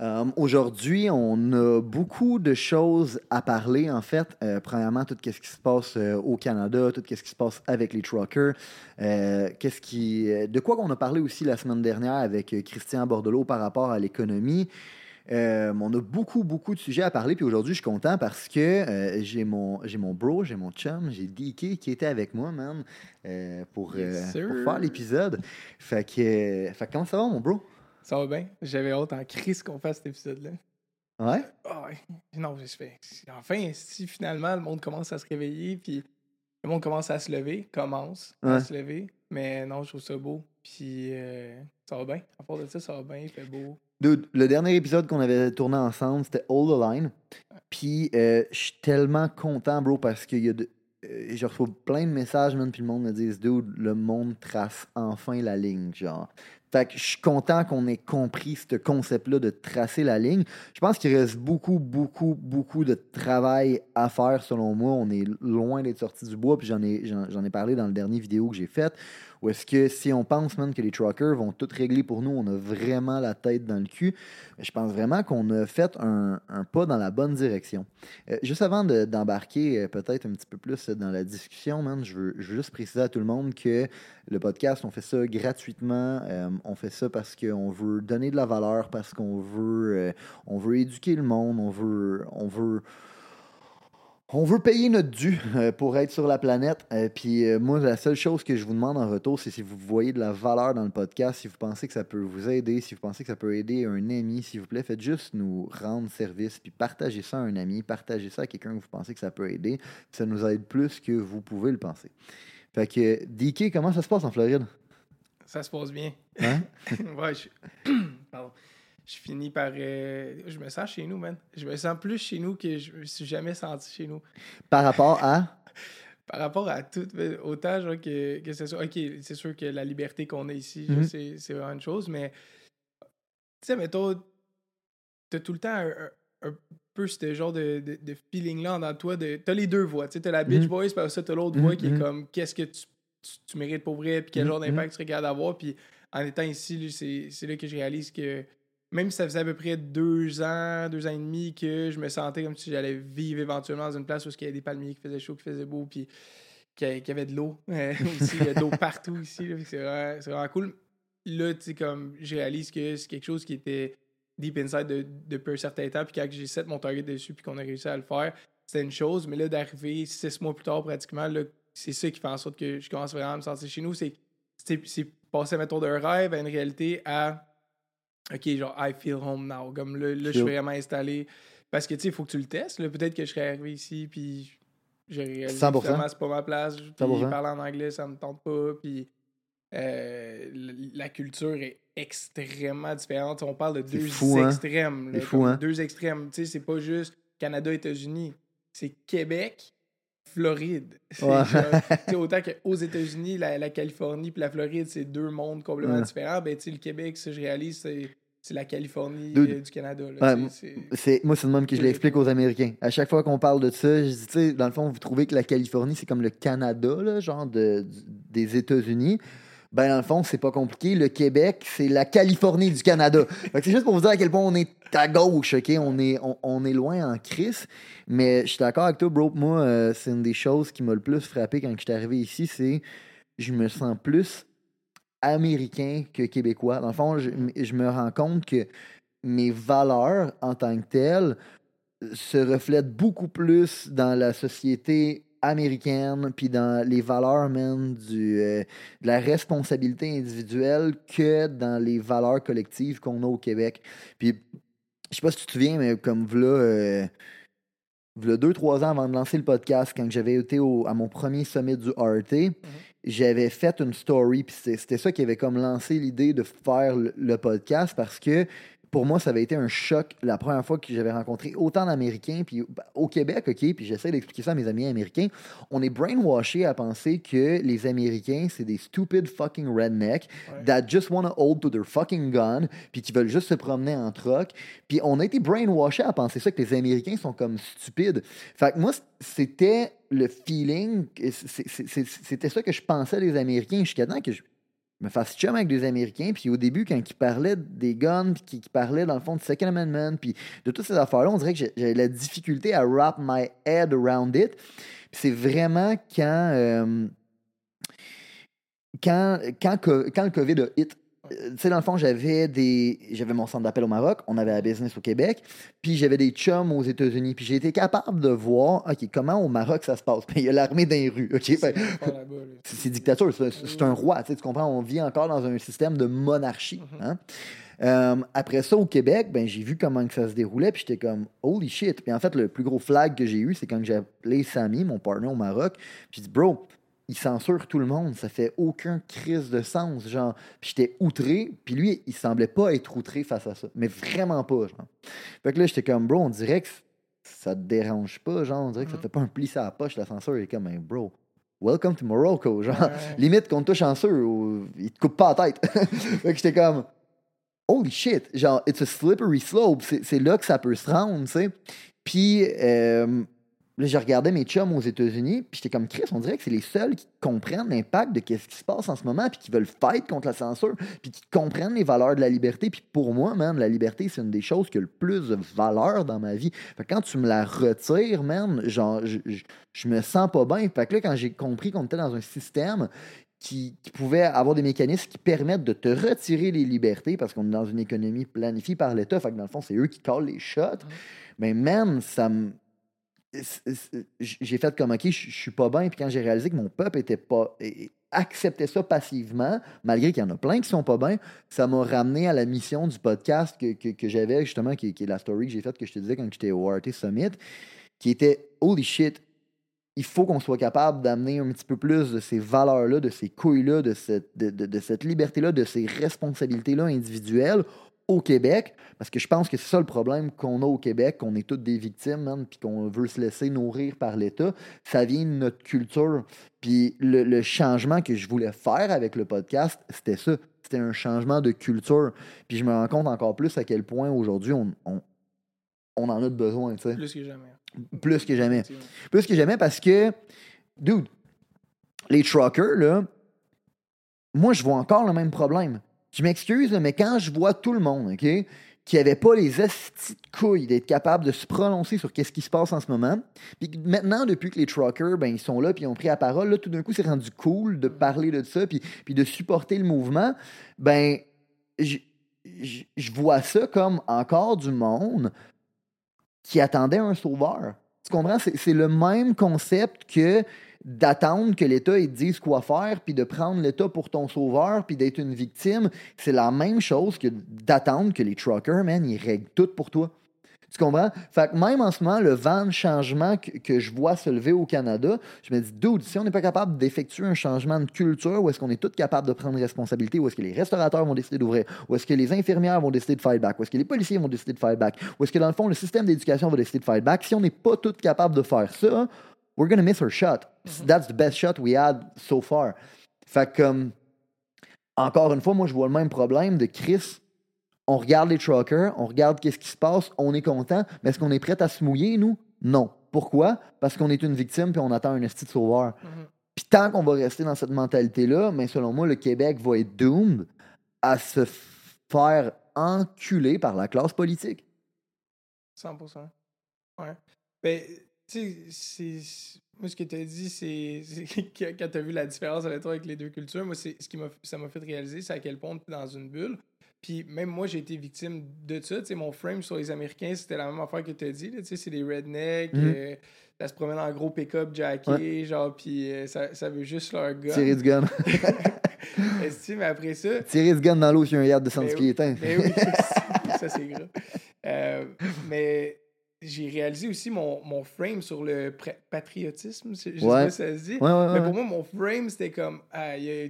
Euh, Aujourd'hui, on a beaucoup de choses à parler, en fait. Euh, premièrement, tout ce qui se passe euh, au Canada, tout ce qui se passe avec les truckers. Qu'est-ce qui, de quoi on a parlé aussi la semaine dernière avec Christian Bordelot par rapport à l'économie. Euh, on a beaucoup, beaucoup de sujets à parler. Puis aujourd'hui, je suis content parce que euh, j'ai mon, j'ai mon bro, j'ai mon chum, j'ai DK qui était avec moi, man, euh, pour, Yes, pour faire l'épisode. Fait que, fait que comment ça va, mon bro? Ça va bien? J'avais hâte en crise qu'on fasse cet épisode-là. Ouais? Ah ouais. Non, j'ai fait. Enfin, si finalement le monde commence à se réveiller, puis le monde commence à se lever, commence Ouais. à se lever. Mais non, je trouve ça beau. Puis euh, ça va bien. À part de ça, ça va bien, il fait beau. Dude, le dernier épisode qu'on avait tourné ensemble, c'était All the Line. Puis, euh, je suis tellement content, bro, parce que y a de- euh, je reçois plein de messages, man, puis le monde me dit, dude, le monde trace enfin la ligne, genre. Fait que je suis content qu'on ait compris ce concept-là de tracer la ligne. Je pense qu'il reste beaucoup, beaucoup, beaucoup de travail à faire, selon moi. On est loin d'être sorti du bois, puis j'en ai, j'en, ai parlé dans le dernier vidéo que j'ai fait. Ou est-ce que si on pense, man, que les truckers vont tout régler pour nous, on a vraiment la tête dans le cul, je pense vraiment qu'on a fait un, pas dans la bonne direction. Euh, juste avant de- d'embarquer euh, peut-être un petit peu plus dans la discussion, man, je veux, juste préciser à tout le monde que le podcast, on fait ça gratuitement. euh, on fait ça parce qu'on veut donner de la valeur, parce qu'on veut, veut éduquer le monde, on veut, on veut, on veut payer notre dû euh, pour être sur la planète. Euh, puis euh, moi, la seule chose que je vous demande en retour, c'est si vous voyez de la valeur dans le podcast, si vous pensez que ça peut vous aider, si vous pensez que ça peut aider un ami, s'il vous plaît, faites juste nous rendre service, puis partagez ça à un ami, partagez ça à quelqu'un que vous pensez que ça peut aider. Ça nous aide plus que vous pouvez le penser. Fait que, DK, comment ça se passe en Floride? Ça se passe bien. Hein? ouais, je... Pardon. Je finis par. euh, Je me sens chez nous, man. Je me sens plus chez nous que je me suis jamais senti chez nous. Par rapport à? Par rapport à tout, autant genre, que, que ce soit. Ok, c'est sûr que la liberté qu'on a ici, Mhm. c'est c'est vraiment une chose, mais. Tu sais, mettons, t'as tout le temps un, un- un peu ce genre de, de, de feeling-là dans toi. de T'as les deux voix. Tu sais, t'as la bitch Mhm. voice, puis après ça, t'as l'autre Mhm, voix qui est mhm. comme qu'est-ce que tu, tu, tu mérites pour vrai, puis quel Mhm, genre mhm. d'impact tu serais capable d'avoir. Puis en étant ici, c'est c'est là que je réalise que même si ça faisait à peu près deux ans, deux ans et demi que je me sentais comme si j'allais vivre éventuellement dans une place où il y avait des palmiers qui faisaient chaud, qui faisait beau, puis qu'il y avait de l'eau euh, aussi. Il y a de l'eau partout ici. C'est vraiment, cool. Là, tu sais, comme je réalise que c'est quelque chose qui était deep inside de- depuis un certain temps, puis quand j'ai set mon target dessus, puis qu'on a réussi à le faire, c'était une chose. Mais là, d'arriver six mois plus tard, pratiquement, c'est ça qui fait en sorte que je commence vraiment à me sentir chez nous. C'est passer, mettons, d'un rêve à une réalité à OK, genre, I feel home now. Comme là, là je suis vraiment installé. Parce que, tu sais, il faut que tu le testes. Peut-être que je serais arrivé ici, puis j'ai réalisé 100%. que c'est pas ma place. Puis 100%. parler en anglais, ça me tente pas. Puis euh, la culture est extrêmement différente. On parle de deux fou, hein? extrêmes. là, fou, hein? Deux extrêmes. Tu sais, c'est pas juste Canada, États-Unis. C'est Québec, Floride. C'est Ouais. genre- autant qu'aux États-Unis, la, la Californie puis la Floride, c'est deux mondes complètement Ouais. différents. Ben, tu sais, le Québec, ça, je réalise, c'est, c'est la Californie Dude. euh, du Canada. là, Ouais, moi, c'est le même que je l'explique aux Américains. À chaque fois qu'on parle de ça, je dis, tu sais, dans le fond, vous trouvez que la Californie, c'est comme le Canada, là, genre de, des États-Unis. Ben, dans le fond, c'est pas compliqué. Le Québec, c'est la Californie du Canada. Fait que c'est juste pour vous dire à quel point on est à gauche, OK? On est, on, on est loin en crise. Mais je suis d'accord avec toi, bro. Moi, euh, c'est une des choses qui m'a le plus frappé quand je suis arrivé ici, c'est je me sens plus américain que québécois. Dans le fond, je, me rends compte que mes valeurs en tant que telles se reflètent beaucoup plus dans la société américaine, puis dans les valeurs même euh, de la responsabilité individuelle que dans les valeurs collectives qu'on a au Québec. Puis, je sais pas si tu te souviens, mais comme v'là, euh, deux, trois ans avant de lancer le podcast, quand j'avais été à mon premier sommet du RT, j'avais fait une story, puis c'était ça qui avait comme lancé l'idée de faire le, le podcast parce que pour moi, ça avait été un choc la première fois que j'avais rencontré autant d'Américains. Puis au Québec, OK, puis j'essaie d'expliquer ça à mes amis américains, on est brainwashé à penser que les Américains, c'est des stupid fucking rednecks Ouais. that just wanna hold to their fucking gun, puis qui veulent juste se promener en truck. Puis on a été brainwashé à penser ça, que les Américains sont comme stupides. Fait que moi, c'était le feeling, c'était ça que je pensais des Américains jusqu'à temps que je me fasse chum avec des Américains. Puis au début, quand ils parlaient des guns, puis qu'ils parlaient dans le fond du Second Amendment, puis de toutes ces affaires-là, on dirait que j'avais la difficulté à wrap my head around it. Puis c'est vraiment quand, euh, quand, quand, quand le COVID a hit. Euh, Tu sais, dans le fond, j'avais des j'avais mon centre d'appel au Maroc, on avait la business au Québec, puis j'avais des chums aux États-Unis. Puis j'ai été capable de voir, OK, comment au Maroc ça se passe? Puis il y a l'armée dans les rues, OK? C'est dictature, c'est un roi, tu comprends? On vit encore dans un système de monarchie. Mhm. hein? Euh, après ça, au Québec, ben, j'ai vu comment que ça se déroulait, puis j'étais comme holy shit. Puis en fait, le plus gros flag que j'ai eu, c'est quand j'ai appelé Samy, mon partner au Maroc, puis j'ai dit bro, il censure tout le monde, ça fait aucun crise de sens, genre. Puis j'étais outré, puis lui, il semblait pas être outré face à ça, mais vraiment pas, genre. Fait que là, j'étais comme bro, on dirait que ça te dérange pas, genre, on dirait que ça Mhm. te fait pas un pli sur la poche, la censure, il est comme, Hey, bro, welcome to Morocco, genre. Ouais. Limite qu'on te touche en sûr, ou il te coupe pas la tête. fait que j'étais comme, holy shit, genre, it's a slippery slope, c'est c'est là que ça peut se rendre, tu sais. Puis, euh, là, je regardais mes chums aux États-Unis, puis j'étais comme, Chris, on dirait que c'est les seuls qui comprennent l'impact de ce qui se passe en ce moment, puis qui veulent fight contre la censure, puis qui comprennent les valeurs de la liberté. Puis pour moi, man, la liberté, c'est une des choses qui a le plus de valeur dans ma vie. Fait que quand tu me la retires, man, genre, je, je, je me sens pas bien. Fait que là, quand j'ai compris qu'on était dans un système qui, qui pouvait avoir des mécanismes qui permettent de te retirer les libertés, parce qu'on est dans une économie planifiée par l'État, fait que dans le fond, c'est eux qui collent les shots. Mais man, ça me. J'ai fait comme OK, je suis pas bien. Puis quand j'ai réalisé que mon peuple était pas acceptait ça passivement, malgré qu'il y en a plein qui sont pas bien, ça m'a ramené à la mission du podcast que, que- j'avais justement, qui, est la story que j'ai faite que je te disais quand j'étais au RT Summit, qui était Holy shit, il faut qu'on soit capable d'amener un petit peu plus de ces valeurs-là, de ces couilles-là, de cette, de- de cette liberté-là, de ces responsabilités-là individuelles au Québec, parce que je pense que c'est ça le problème qu'on a au Québec, qu'on est toutes des victimes, man, puis qu'on veut se laisser nourrir par l'État. Ça vient de notre culture. Puis le, le changement que je voulais faire avec le podcast, c'était ça. C'était un changement de culture. Puis je me rends compte encore plus à quel point aujourd'hui on, on, on en a de besoin, tu sais. Plus que jamais. Plus que jamais. Plus que jamais parce que, dude, les truckers, là, moi, je vois encore le même problème. Je m'excuse, mais quand je vois tout le monde, OK, qui n'avait pas les estis de couilles d'être capable de se prononcer sur qu'est-ce qui se passe en ce moment, puis maintenant, depuis que les truckers, ben, ils sont là, puis ils ont pris la parole, là, tout d'un coup, c'est rendu cool de parler de ça, puis, de supporter le mouvement, ben, je vois ça comme encore du monde qui attendait un sauveur. Tu comprends? C'est le même concept que d'attendre que l'État dise quoi faire, puis de prendre l'État pour ton sauveur, puis d'être une victime. C'est la même chose que d'attendre que les truckers, man, ils règlent tout pour toi. Tu comprends? Fait que même en ce moment, le vent de changement que, que je vois se lever au Canada, je me dis, dude, si on n'est pas capable d'effectuer un changement de culture, où est-ce qu'on est tous capables de prendre responsabilité, où est-ce que les restaurateurs vont décider d'ouvrir, où est-ce que les infirmières vont décider de fight back, où est-ce que les policiers vont décider de fight back, où est-ce que dans le fond, le système d'éducation va décider de fight back, si on n'est pas tous capables de faire ça, we're gonna miss our shot. That's the best shot we had so far. Fait que, comme, encore une fois, moi, je vois le même problème de Chris. On regarde les truckers, on regarde qu'est-ce qui se passe, on est content, mais est-ce qu'on est prêt à se mouiller, nous? Non. Pourquoi? Parce qu'on est une victime puis on attend un esti de sauveur. Mhm. Puis tant qu'on va rester dans cette mentalité-là, mais selon moi, le Québec va être doomed à se faire enculer par la classe politique. 100%. Ouais. Ben, tu sais, c'est- moi, ce que tu as dit, c'est quand tu as vu la différence avec toi avec les deux cultures, moi, c'est ce qui m'a ça m'a fait réaliser, c'est à quel point tu dans une bulle. Puis même moi, j'ai été victime de ça. Tu sais, mon frame sur les Américains, c'était la même affaire que tu as dit. Tu sais, c'est des rednecks, Mhm. euh, ça se promène en gros pick-up jacké, genre, puis euh, ça, ça veut juste leur gun. Tirer du gun. Est-ce mais après ça, Tirer du gun dans l'eau sur un yard de 110 Ben pieds éteints. mais oui, ça c'est grave. Euh, mais j'ai réalisé aussi mon, mon frame sur le patriotisme, je sais Ouais. pas si ça se dit. Ouais, ouais, mais ouais. pour moi, mon frame, c'était comme, ah, il y a-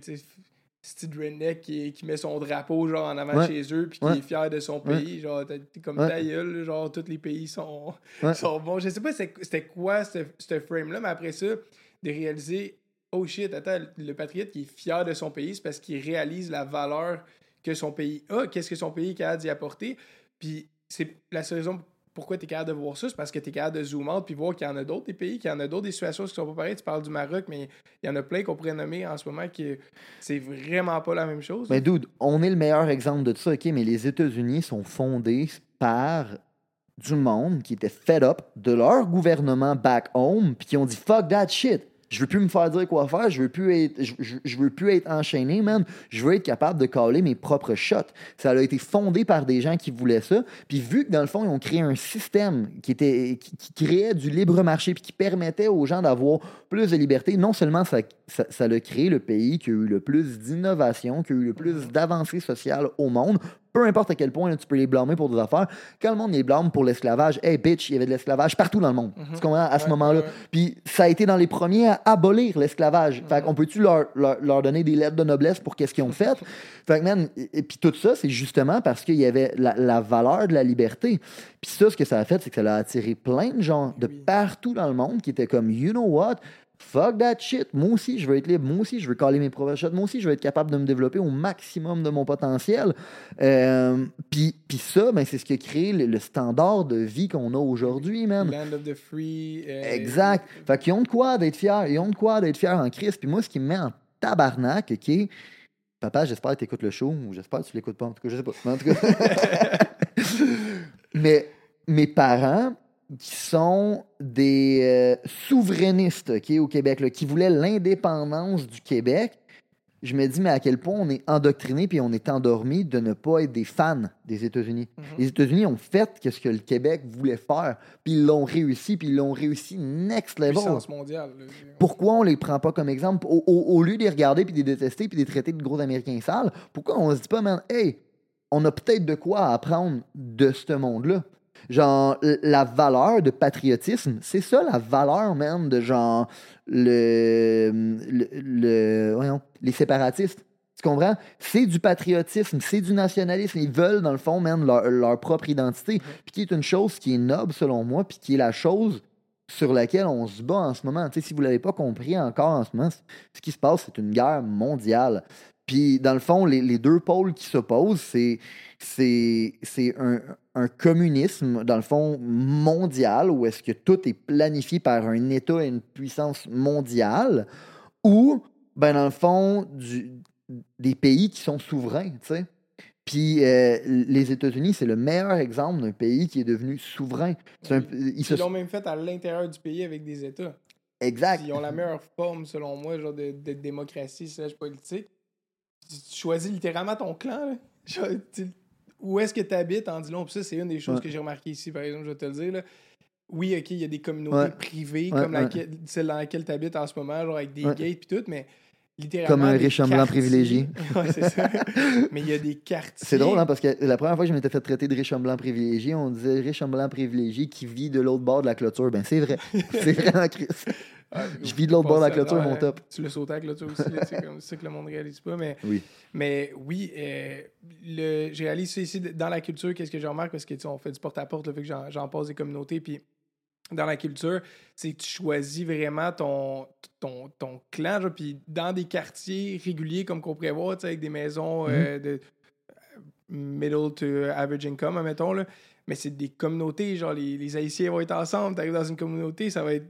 style redneck qui, qui met son drapeau genre en avant Ouais. chez eux puis qui Ouais. est fier de son Ouais. pays. Genre, t'as- t'es comme Ouais. ta gueule, là, genre, tous les pays sont, Ouais. sont bons. Je sais pas c'était quoi ce, ce frame-là, mais après ça, de réaliser, oh shit, attends, le patriote qui est fier de son pays, c'est parce qu'il réalise la valeur que son pays a, qu'est-ce que son pays est capable d'y apporter. Puis c'est la seule raison pourquoi tu es capable de voir ça, c'est parce que tu es capable de zoom out puis voir qu'il y en a d'autres des pays, qu'il y en a d'autres des situations qui sont pas pareilles. Tu parles du Maroc, mais il y en a plein qu'on pourrait nommer en ce moment que c'est vraiment pas la même chose. Mais dude, on est le meilleur exemple de ça, OK, mais les États-Unis sont fondés par du monde qui était fed up de leur gouvernement back home, puis qui ont dit fuck that shit. Je veux plus me faire dire quoi faire, je veux plus être, je, veux plus être enchaîné, man. Je veux être capable de caler mes propres shots. Ça a été fondé par des gens qui voulaient ça. Puis vu que dans le fond, ils ont créé un système qui était qui, qui créait du libre marché puis qui permettait aux gens d'avoir plus de liberté, non seulement ça, ça, ça a créé le pays qui a eu le plus d'innovation, qui a eu le plus d'avancées sociales au monde, peu importe à quel point là, tu peux les blâmer pour des affaires. Quand le monde les blâme pour l'esclavage, hey bitch, il y avait de l'esclavage partout dans le monde. Tu comprends? À ce Ouais, moment-là. ouais. Puis ça a été dans les premiers à abolir l'esclavage. Fait Mhm. qu'on peut-tu leur, leur, leur donner des lettres de noblesse pour qu'est-ce qu'ils ont fait? Fait que, man, et, et puis tout ça, c'est justement parce qu'il y avait la, la valeur de la liberté. Puis ça, ce que ça a fait, c'est que ça a attiré plein de gens de Oui. partout dans le monde qui étaient comme, you know what? Fuck that shit. Moi aussi, je veux être libre. Moi aussi, je veux caler mes propres shots. Moi aussi, je veux être capable de me développer au maximum de mon potentiel. Euh, Puis puis ça, ben, c'est ce qui a créé le, le standard de vie qu'on a aujourd'hui, man. Land of the Free. euh, Exact. Fait qu'ils ont de quoi d'être fiers. Ils ont de quoi d'être fiers en crise. Puis moi, ce qui me met en tabarnak, OK? Papa, j'espère que tu écoutes le show ou j'espère que tu l'écoutes pas. En tout cas, je sais pas. Mais en tout cas. Mais mes parents, qui sont des euh, souverainistes au Québec, là, qui voulaient l'indépendance du Québec, je me dis, mais à quel point on est endoctriné puis on est endormi de ne pas être des fans des États-Unis? Mhm. Les États-Unis ont fait ce que le Québec voulait faire, puis ils l'ont réussi, puis ils l'ont réussi next level. Puissance mondiale. Pourquoi on les prend pas comme exemple? Au, au- au lieu de les regarder puis de les détester puis de les traiter de gros Américains sales? Pourquoi on se dit pas, man, hey, on a peut-être de quoi apprendre de ce monde-là? Genre, la valeur de patriotisme, c'est ça la valeur, même, de genre, le, le, le- voyons, les séparatistes. Tu comprends? C'est du patriotisme, c'est du nationalisme. Ils veulent, dans le fond, man, leur, leur propre identité. Puis qui est une chose qui est noble, selon moi, puis qui est la chose sur laquelle on se bat en ce moment. Tu sais, si vous ne l'avez pas compris encore en ce moment, ce qui se passe, c'est une guerre mondiale. Puis, dans le fond, les, les deux pôles qui s'opposent, c'est, c'est, c'est un, un communisme, dans le fond, mondial, où est-ce que tout est planifié par un État et une puissance mondiale, ou, ben, dans le fond, du- des pays qui sont souverains, tu sais. Puis euh, les États-Unis, c'est le meilleur exemple d'un pays qui est devenu souverain. C'est un- ils se Ils l'ont même fait à l'intérieur du pays avec des États. Exact. Ils ont la meilleure forme, selon moi, genre de, de démocratie slash politique. Tu, choisis littéralement ton clan. là. Où est-ce que tu habites en dit long. Puis ça, c'est une des choses Ouais. que j'ai remarqué ici, par exemple, je vais te le dire. là. Oui, OK, il y a des communautés Ouais. privées Ouais, comme laquelle- celle dans laquelle tu habites en ce moment, genre avec des gates puis tout, mais littéralement. Comme un riche homme blanc privilégié. ouais, c'est ça. mais il y a des quartiers. C'est drôle, hein, parce que la première fois que je m'étais fait traiter de riche homme blanc privilégié, on disait riche homme blanc privilégié qui vit de l'autre bord de la clôture. Ben, c'est vrai. c'est vraiment Chris. Ah, Je vis de l'autre bord de la à- clôture, mon top. Tu le sautais avec la clôture aussi, c'est comme ça que le monde réalise pas. Mais Oui. Mais oui, euh, le, j'ai réalisé ça ici dans la culture. Qu'est-ce que je remarque? Parce que tu sais, on fait du porte-à-porte, le fait que j'en, j'en passe des communautés. Puis dans la culture, c'est que tu choisis vraiment ton, ton, ton clan. genre, puis dans des quartiers réguliers, comme qu'on pourrait voir, avec des maisons euh, de euh, middle to average income, admettons. Là. Mais c'est des communautés, genre les, les Haïtiens vont être ensemble. Tu arrives dans une communauté, ça va être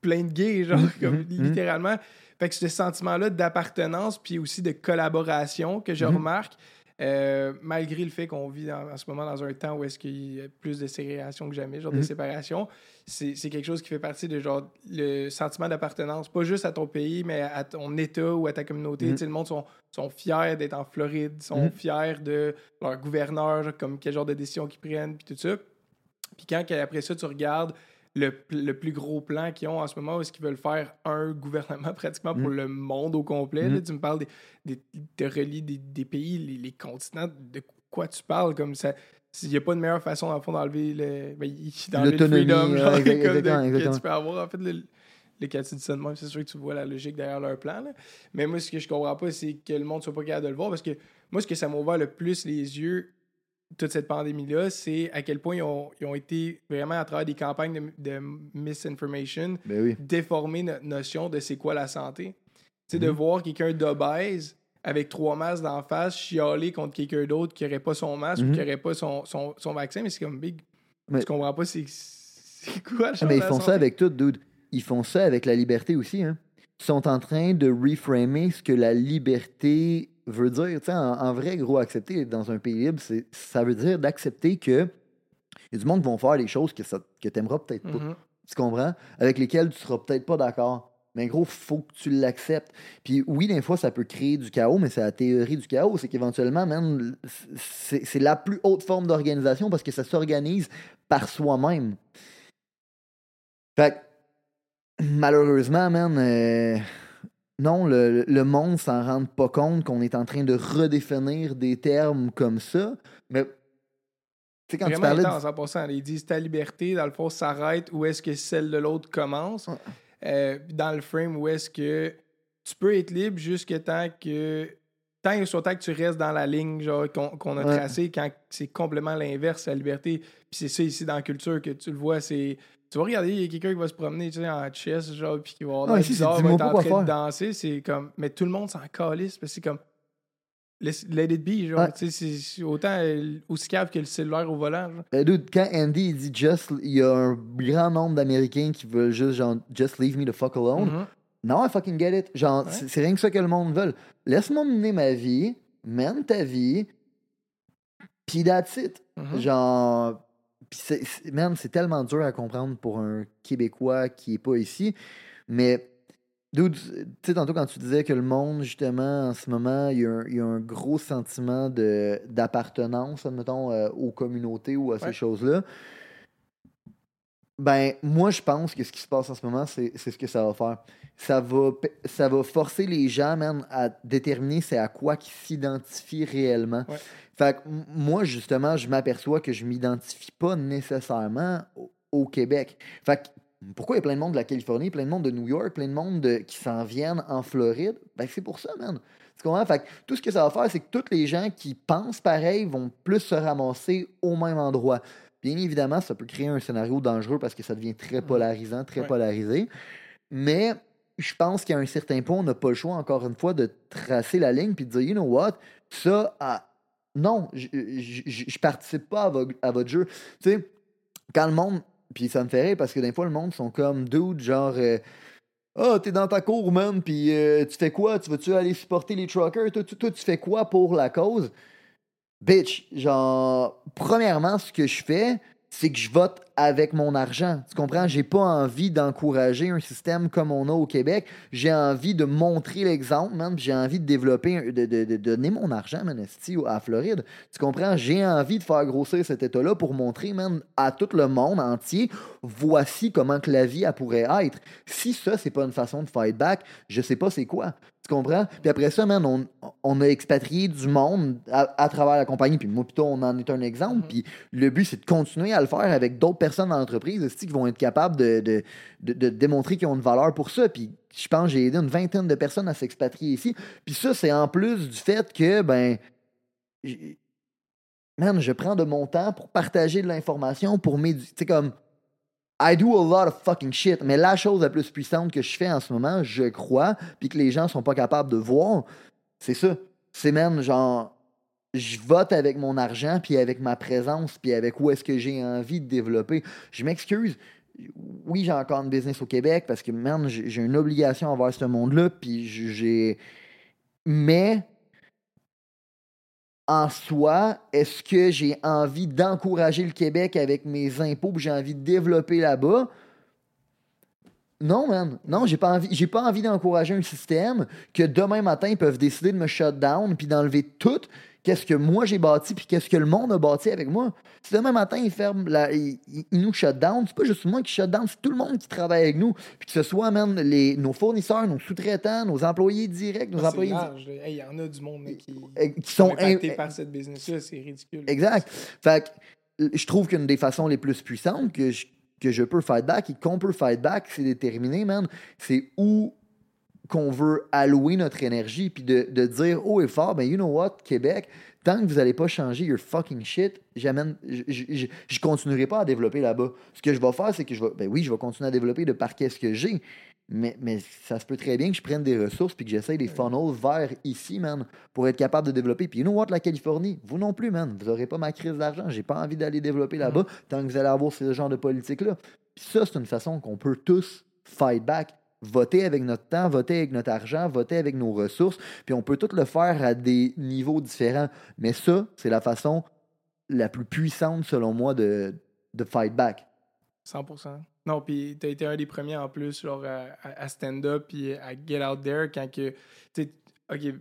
plein de gays, genre, Mhm, comme, mhm. littéralement. Fait que ce sentiment-là d'appartenance, puis aussi de collaboration que je Mhm. remarque, euh, malgré le fait qu'on vit dans- en ce moment dans un temps où est-ce qu'il y a plus de ségrégation que jamais, genre de Mhm. séparation, c'est quelque chose qui fait partie de genre le sentiment d'appartenance, pas juste à ton pays, mais à ton État ou à ta communauté. Mhm. Tu sais, le monde sont, sont fiers d'être en Floride, sont fiers de leur gouverneur, comme quel genre de décision qu'ils prennent, puis tout ça. Puis quand après ça, tu regardes le, le plus gros plan qu'ils ont en ce moment, est-ce qu'ils veulent faire un gouvernement pratiquement pour Mm. le monde au complet. là. Mm. tu me parles des, des, de relier des, des pays, les, les continents, de quoi tu parles, comme ça. Il n'y a pas de meilleure façon, dans le fond, d'enlever le, ben, le freedom, ouais, genre, comme de- exactement, que tu peux avoir. En fait, le- même, c'est sûr que tu vois la logique derrière leur plan. là. Mais moi, ce que je comprends pas, c'est que le monde soit pas capable de le voir parce que moi, ce que ça m'a ouvert le plus les yeux, toute cette pandémie-là, c'est à quel point ils ont, ils ont été vraiment à travers des campagnes de, de misinformation Ben oui. déformer notre notion de c'est quoi la santé. Sais, de Mhm. voir quelqu'un d'obèse avec trois masques d'en face chialer contre quelqu'un d'autre qui n'aurait pas son masque ou Mhm. qui n'aurait pas son, son, son vaccin, mais c'est comme big. Mais- Tu comprends pas, c'est c'est quoi le Ah, mais ils font ça avec tout, dude. Ils font ça avec la liberté aussi. Hein. Ils sont en train de reframer ce que la liberté veut dire. Tu sais, en, en vrai, gros, accepter dans un pays libre, c'est- ça veut dire d'accepter que il y a du monde qui vont faire des choses que, ça- que tu n'aimeras peut-être pas. Mhm. Tu comprends? Avec lesquelles tu seras peut-être pas d'accord. Mais gros, faut que tu l'acceptes. Puis oui, des fois, ça peut créer du chaos, mais c'est la théorie du chaos. C'est qu'éventuellement, c'est c'est la plus haute forme d'organisation parce que ça s'organise par soi-même. Fait que, malheureusement, man, euh, non, le, le monde s'en rend pas compte qu'on est en train de redéfinir des termes comme ça. Mais, tu sais, quand tu Vraiment parlais de- intense en passant. Ils disent ta liberté, dans le fond, s'arrête où est-ce que celle de l'autre commence. Euh, dans le frame où est-ce que tu peux être libre jusqu'à temps que. Tant et soit tant que tu restes dans la ligne genre, qu'on qu'on a Ouais. tracée, quand c'est complètement l'inverse, la liberté. Puis c'est ça ici dans la culture que tu le vois, c'est. Tu vas regarder, il y a quelqu'un qui va se promener tu sais, en chess, genre, puis qui va avoir Ah, ici, bizarre, va être en train de danser. C'est comme. Mais tout le monde s'en calisse, parce que c'est comme. Let it be, genre. Ouais. Tu sais, c'est- autant euh, aussi cave que le cellulaire au volant, genre. Ben, dude, quand Andy il dit just, il y a un grand nombre d'Américains qui veulent juste genre just leave me the fuck alone. Mhm. Non, I fucking get it. Genre, Ouais. c'est rien que ça que le monde veut. Laisse-moi mener ma vie, mène ta vie, pis that's it. Mhm. Genre, pis c'est, c'est- man, c'est tellement dur à comprendre pour un Québécois qui est pas ici. Mais, dude, tu sais, tantôt quand tu disais que le monde, justement, en ce moment, il y a un, il y a un gros sentiment de, d'appartenance, admettons, euh, aux communautés ou à ces choses-là. Ben, moi, je pense que ce qui se passe en ce moment, c'est, c'est ce que ça va faire. Ça va, ça va forcer les gens, man, à déterminer c'est à quoi qu'ils s'identifient réellement. Ouais. Fait que moi, justement, je m'aperçois que je m'identifie pas nécessairement au, au Québec. Fait que pourquoi il y a plein de monde de la Californie, plein de monde de New York, plein de monde de- qui s'en viennent en Floride? Ben, c'est pour ça, man. Tu comprends? Fait que tout ce que ça va faire, c'est que tous les gens qui pensent pareil vont plus se ramasser au même endroit. Bien évidemment, ça peut créer un scénario dangereux parce que ça devient très polarisant, très Ouais. polarisé. Mais je pense qu'à un certain point, on n'a pas le choix, encore une fois, de tracer la ligne puis de dire, you know what, ça, ah, non, je- je participe pas à, vo- à votre jeu. Tu sais, quand le monde, puis ça me fait rire parce que des fois, le monde sont comme dude, genre, euh, ah, t'es dans ta cour, man, puis euh, tu fais quoi? Tu vas-tu aller supporter les truckers? Toi, tu fais quoi pour la cause? Bitch, genre, premièrement, ce que je fais, c'est que je vote avec mon argent. Tu comprends? J'ai pas envie d'encourager un système comme on a au Québec. J'ai envie de montrer l'exemple, man. J'ai envie de développer, de, donner mon argent, man, à Floride. Tu comprends? J'ai envie de faire grossir cet État-là pour montrer, man, à tout le monde entier, voici comment que la vie, elle pourrait être. Si ça, c'est pas une façon de fight back, je sais pas c'est quoi. Tu comprends? Puis après ça, man, on, on a expatrié du monde à, à travers la compagnie. Puis moi, plutôt, on en est un exemple. Mhm. Puis le but, c'est de continuer à le faire avec d'autres personnes dans l'entreprise aussi, qui vont être capables de, de, de- de démontrer qu'ils ont une valeur pour ça. Puis je pense que j'ai aidé une vingtaine de personnes à s'expatrier ici. Puis ça, c'est en plus du fait que, ben, man, je prends de mon temps pour partager de l'information, pour m'éduquer. Tu sais, comme, I do a lot of fucking shit. Mais la chose la plus puissante que je fais en ce moment, je crois, puis que les gens sont pas capables de voir, c'est ça. C'est même genre, je vote avec mon argent, puis avec ma présence, puis avec où est-ce que j'ai envie de développer. Je m'excuse. Oui, j'ai encore une business au Québec parce que, man, j'ai une obligation envers ce monde-là, puis j'ai. Mais en soi, est-ce que j'ai envie d'encourager le Québec avec mes impôts, j'ai envie de développer là-bas? Non, man. Non, j'ai pas envie, pas envie d'encourager un système que demain matin ils peuvent décider de me shut down puis d'enlever tout qu'est-ce que moi j'ai bâti puis qu'est-ce que le monde a bâti avec moi. Si demain matin ils ferment la, ils, nous shut down, c'est pas juste moi qui shut down, c'est tout le monde qui travaille avec nous. Puis que ce soit man, les, nos fournisseurs, nos sous-traitants, nos employés directs, nos Ah, employés. Hey, Il y en a du monde là, qui, euh, qui sont impactés in- par cette business-là, c'est ridicule. Exact. Fait que, je trouve qu'une des façons les plus puissantes que je, que je peux fight back et qu'on peut fight back, c'est déterminé, man. C'est où qu'on veut allouer notre énergie, puis de, de dire haut et fort, ben you know what, Québec, tant que vous n'allez pas changer your fucking shit, j'amène, je, je continuerai pas à développer là-bas. Ce que je vais faire, c'est que je vais, ben oui, je vais continuer à développer de par qu'est-ce que j'ai, mais, mais ça se peut très bien que je prenne des ressources puis que j'essaye des funnels vers ici, man, pour être capable de développer. Puis you know what, la Californie, vous non plus, man, vous n'aurez pas ma crise d'argent. J'ai pas envie d'aller développer là-bas tant que vous allez avoir ce genre de politique-là. Puis ça, c'est une façon qu'on peut tous fight back. Voter avec notre temps, voter avec notre argent, voter avec nos ressources, puis on peut tout le faire à des niveaux différents. Mais ça, c'est la façon la plus puissante, selon moi, de, de fight back. 100%. Non, puis t'as été un des premiers en plus, genre, à, à stand-up puis à get out there quand que, OK,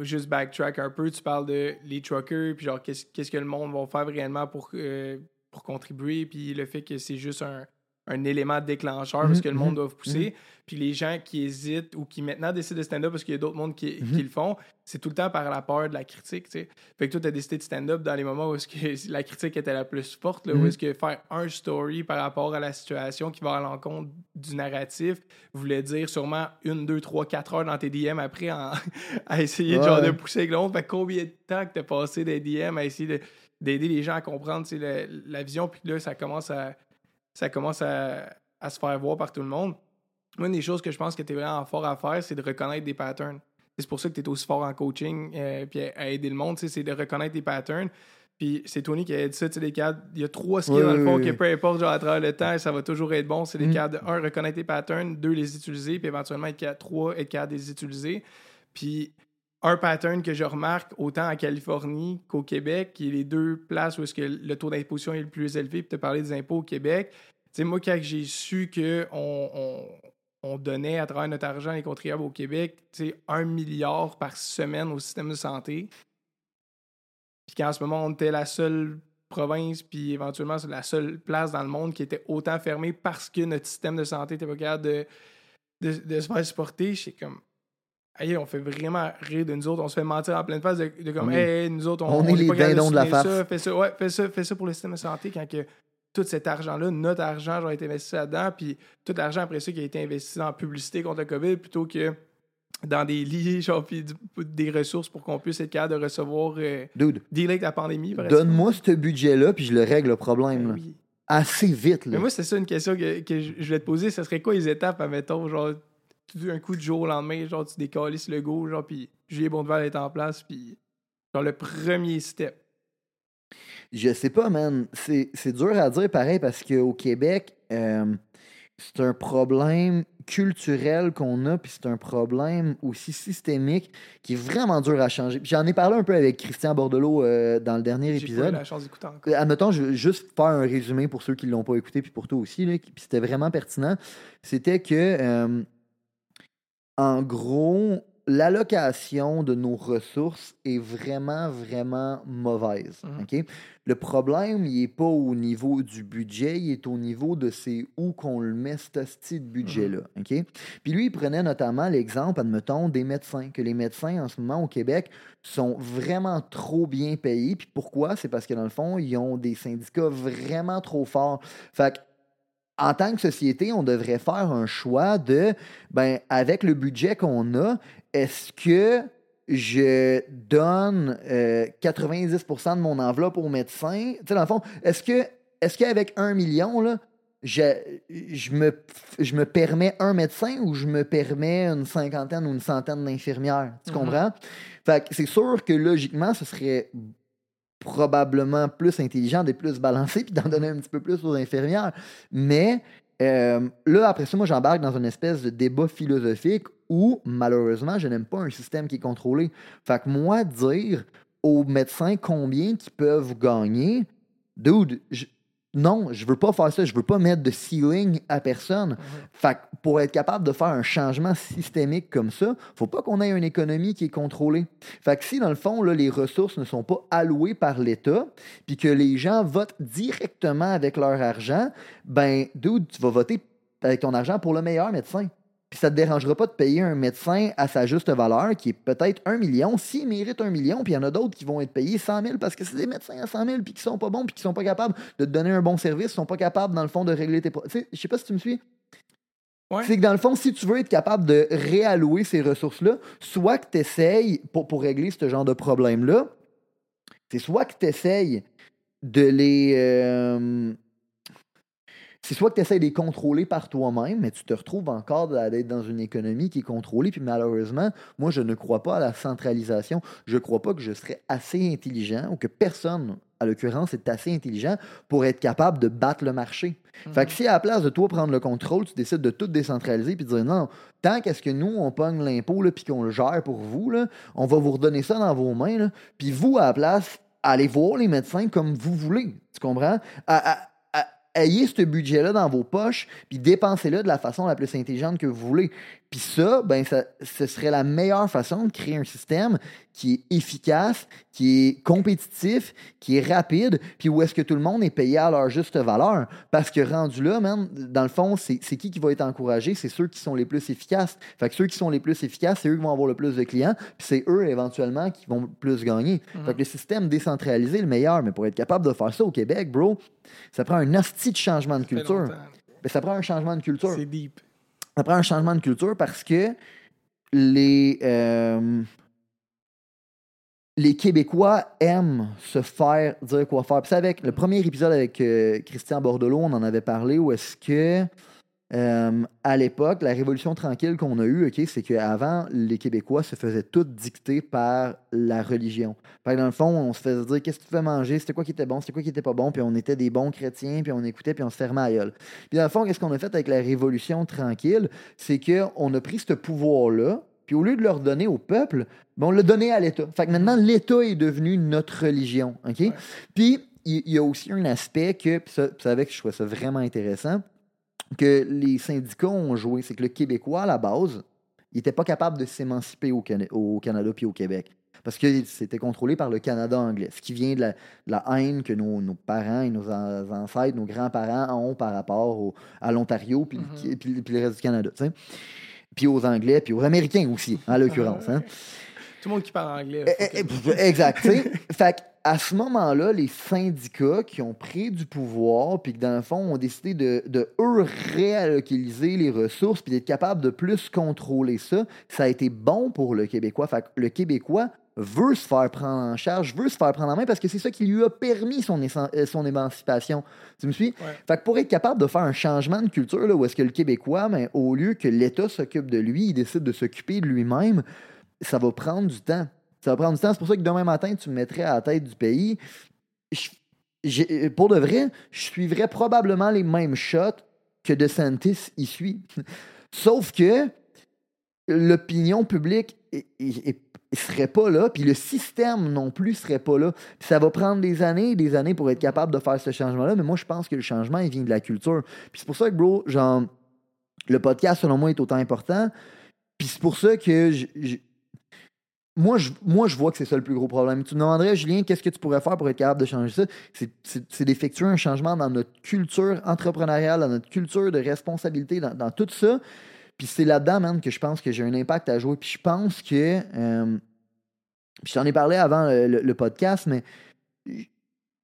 juste backtrack un peu, tu parles de les truckers, puis genre, qu'est-ce qu'est-ce que le monde va faire réellement pour, euh, pour contribuer, puis le fait que c'est juste un, un élément déclencheur parce Mhm, que le monde mhm, doit pousser, puis les gens qui hésitent ou qui maintenant décident de stand-up parce qu'il y a d'autres mondes qui, Mhm. qui le font, c'est tout le temps par la peur de la critique, tu. Fait que toi, t'as décidé de stand-up dans les moments où est-ce que la critique était la plus forte, là, où Mhm. est-ce que faire un story par rapport à la situation qui va à l'encontre du narratif voulait dire sûrement une, deux, trois, quatre heures dans tes DM après en- à essayer de, genre, Ouais. de pousser avec l'autre. Fait que combien de temps que t'as passé des DM à essayer de- d'aider les gens à comprendre tu la, la vision, puis là, ça commence à, ça commence à, à se faire voir par tout le monde. Une des choses que je pense que tu es vraiment fort à faire, c'est de reconnaître des patterns. C'est pour ça que tu es aussi fort en coaching euh, puis à, aider le monde, c'est de reconnaître des patterns. Puis c'est Tony qui a dit ça, tu sais, les cadres, il y a trois skills Oui, dans le fond oui. que peu importe, genre à travers le temps, ça va toujours être bon. C'est les Mm. cadres, un, reconnaître les patterns, deux, les utiliser, puis éventuellement être trois, être capable de les utiliser. Puis un pattern que je remarque autant en Californie qu'au Québec, qui est les deux places où est-ce que le taux d'imposition est le plus élevé, puis as parlé des impôts au Québec. Sais, moi, quand j'ai su qu'on on, on donnait à travers notre argent les contribuables au Québec, un milliard par semaine au système de santé, puis qu'en ce moment, on était la seule province, puis éventuellement, c'est la seule place dans le monde qui était autant fermée parce que notre système de santé était pas capable de, se faire supporter, j'étais comme. On fait vraiment rire de nous autres. On se fait mentir en pleine face de, de comme, On hey, nous autres, on, on est est les dindons de la. Ça, fais ça, ouais, fais ça, fais ça pour le système de santé quand que tout cet argent-là, notre argent, genre, a été investi là-dedans, puis tout l'argent après ça qui a été investi la publicité contre le COVID plutôt que dans des lits, genre, puis des ressources pour qu'on puisse être capable de recevoir, euh, Dude, dealer avec la pandémie. donne-moi ce budget-là, puis je le règle le problème. Ben oui. Assez vite. Là. Mais moi, c'est ça une question que, que je je voulais te poser. Ce serait quoi les étapes, admettons, genre, tout d'un coup, du jour au lendemain, genre, tu décalisses le go, genre, puis Julien Bondeval est en place, puis genre, le premier step. Je sais pas, man. C'est dur à dire pareil parce qu'au Québec, euh, c'est un problème culturel qu'on a, puis c'est un problème aussi systémique qui est vraiment dur à changer. J'en ai parlé un peu avec Christian Bordelot euh, dans le dernier J'ai pas eu épisode. la chance d'écouter encore. Euh, Admettons, je veux juste faire un résumé pour ceux qui ne l'ont pas écouté, puis pour toi aussi, là, puis c'était vraiment pertinent. C'était que, euh, en gros, l'allocation de nos ressources est vraiment, vraiment mauvaise. Ok? Le problème, il n'est pas au niveau du budget, il est au niveau de c'est où qu'on le met, ce style de budget-là. ok? Puis lui, il prenait notamment l'exemple, admettons, des médecins, que les médecins en ce moment au Québec sont vraiment trop bien payés. Puis pourquoi? C'est parce que dans le fond, ils ont des syndicats vraiment trop forts. Fait que, en tant que société, on devrait faire un choix de, ben, avec le budget qu'on a, est-ce que je donne euh, 90% de mon enveloppe aux médecins? Tu sais, dans le fond, est-ce que, est-ce qu'avec un million, là, je, je, me, je me permets un médecin ou je me permets une cinquantaine ou une centaine d'infirmières? Tu Mhm. comprends? Fait que c'est sûr que logiquement, ce serait probablement plus intelligent d'être plus balancé puis d'en donner un petit peu plus aux infirmières. Mais euh, là, après ça, moi, j'embarque dans une espèce de débat philosophique où, malheureusement, je n'aime pas un système qui est contrôlé. Fait que moi, dire aux médecins combien qu'ils peuvent gagner, dude, je- non, je veux pas faire ça. Je veux pas mettre de ceiling à personne. Mhm. Fait que pour être capable de faire un changement systémique comme ça, faut pas qu'on ait une économie qui est contrôlée. Fait que si, dans le fond, là, les ressources ne sont pas allouées par l'État, puis que les gens votent directement avec leur argent, ben, dude, tu vas voter avec ton argent pour le meilleur médecin. Puis ça te dérangera pas de payer un médecin à sa juste valeur, qui est peut-être un million, s'il mérite un million, puis il y en a d'autres qui vont être payés 100 000 parce que c'est des médecins à 100 000, puis qui sont pas bons, puis qui sont pas capables de te donner un bon service, sont pas capables, dans le fond, de régler tes... pro- Tu sais, je sais pas si tu me suis. Ouais. C'est que dans le fond, si tu veux être capable de réallouer ces ressources-là, soit que tu essayes, pour, pour régler ce genre de problème-là, c'est soit que tu essayes de les. euh, c'est soit que tu essaies de les contrôler par toi-même, mais tu te retrouves encore d'être dans une économie qui est contrôlée. Puis malheureusement, moi, je ne crois pas à la centralisation. Je ne crois pas que je serais assez intelligent ou que personne, à l'occurrence, est assez intelligent pour être capable de battre le marché. Fait que si à la place de toi prendre le contrôle, tu décides de tout décentraliser puis de dire non, tant qu'est-ce que nous, on pogne l'impôt puis qu'on le gère pour vous, là, on va vous redonner ça dans vos mains. Puis vous, à la place, allez voir les médecins comme vous voulez. Tu comprends? À- à- à- ayez ce budget-là dans vos poches, puis dépensez-le de la façon la plus intelligente que vous voulez. Puis ça, ben, ça, ce serait la meilleure façon de créer un système qui est efficace, qui est compétitif, qui est rapide, puis où est-ce que tout le monde est payé à leur juste valeur. Parce que rendu là, man, dans le fond, c'est qui qui va être encouragé? C'est ceux qui sont les plus efficaces. Fait que ceux qui sont les plus efficaces, c'est eux qui vont avoir le plus de clients, puis c'est eux, éventuellement, qui vont plus gagner. Fait que le système décentralisé est le meilleur, mais pour être capable de faire ça au Québec, bro, ça prend un hostie de changement de Ça culture. longtemps. Ben, ça prend un changement de culture. C'est deep. Ça prend un changement de culture parce que les, euh, les Québécois aiment se faire dire quoi faire. Puis avec le premier épisode avec euh, Christian Bordelot, on en avait parlé, où est-ce que euh, à l'époque, la révolution tranquille qu'on a eue, ok, c'est qu'avant, les Québécois se faisaient tout dicter par la religion. Fait que dans le fond, on se faisait dire qu'est-ce que tu fais manger, c'était quoi qui était bon, c'était quoi qui était pas bon, puis on était des bons chrétiens, puis on écoutait, puis on se fermait à gueule. Puis dans le fond, qu'est-ce qu'on a fait avec la révolution tranquille, c'est qu'on a pris ce pouvoir-là, puis au lieu de le redonner au peuple, ben, on l'a donné à l'État. Fait que maintenant, l'État est devenu notre religion, ok? Puis il il y, a aussi un aspect que, puis ça, avec, je trouve ça vraiment intéressant, que les syndicats ont joué, c'est que le Québécois, à la base, il n'était pas capable de s'émanciper au, Cana- au Canada puis au Québec. Parce que c'était contrôlé par le Canada anglais, ce qui vient de la, de la haine que nos, nos parents et nos an- ancêtres, nos grands-parents ont par rapport au- à l'Ontario puis, le- Mhm. puis- puis le reste du Canada. Puis aux Anglais, puis aux Américains aussi, en l'occurrence. hein. Tout le monde qui parle anglais. Eh, eh, eh, exact. fait à ce moment-là, les syndicats qui ont pris du pouvoir, puis que dans le fond, ont décidé de, de eux réallocaler les ressources, puis d'être capable de plus contrôler ça, ça a été bon pour le Québécois. Fait que le Québécois veut se faire prendre en charge, veut se faire prendre en main parce que c'est ça qui lui a permis son, euh, son émancipation. Tu me suis? Ouais. Fait que pour être capable de faire un changement de culture, là, où est-ce que le Québécois, ben, au lieu que l'État s'occupe de lui, il décide de s'occuper de lui-même, ça va prendre du temps. Ça va prendre du temps. C'est pour ça que demain matin, tu me mettrais à la tête du pays. Pour de vrai, je suivrais probablement les mêmes shots que DeSantis y suit. Sauf que l'opinion publique est- est- est- serait pas là, puis le système non plus serait pas là. Ça va prendre des années et des années pour être capable de faire ce changement-là, mais moi, je pense que le changement, il vient de la culture. Puis c'est pour ça que, bro, genre, le podcast, selon moi, est autant important. Puis c'est pour ça que moi, je, moi, je vois que c'est ça le plus gros problème. Tu me demanderais, Julien, qu'est-ce que tu pourrais faire pour être capable de changer ça? C'est- d'effectuer un changement dans notre culture entrepreneuriale, dans notre culture de responsabilité, dans, tout ça. Puis c'est là-dedans, man, que je pense que j'ai un impact à jouer. Puis je pense que. euh, puis je ai parlé avant le, le- podcast, mais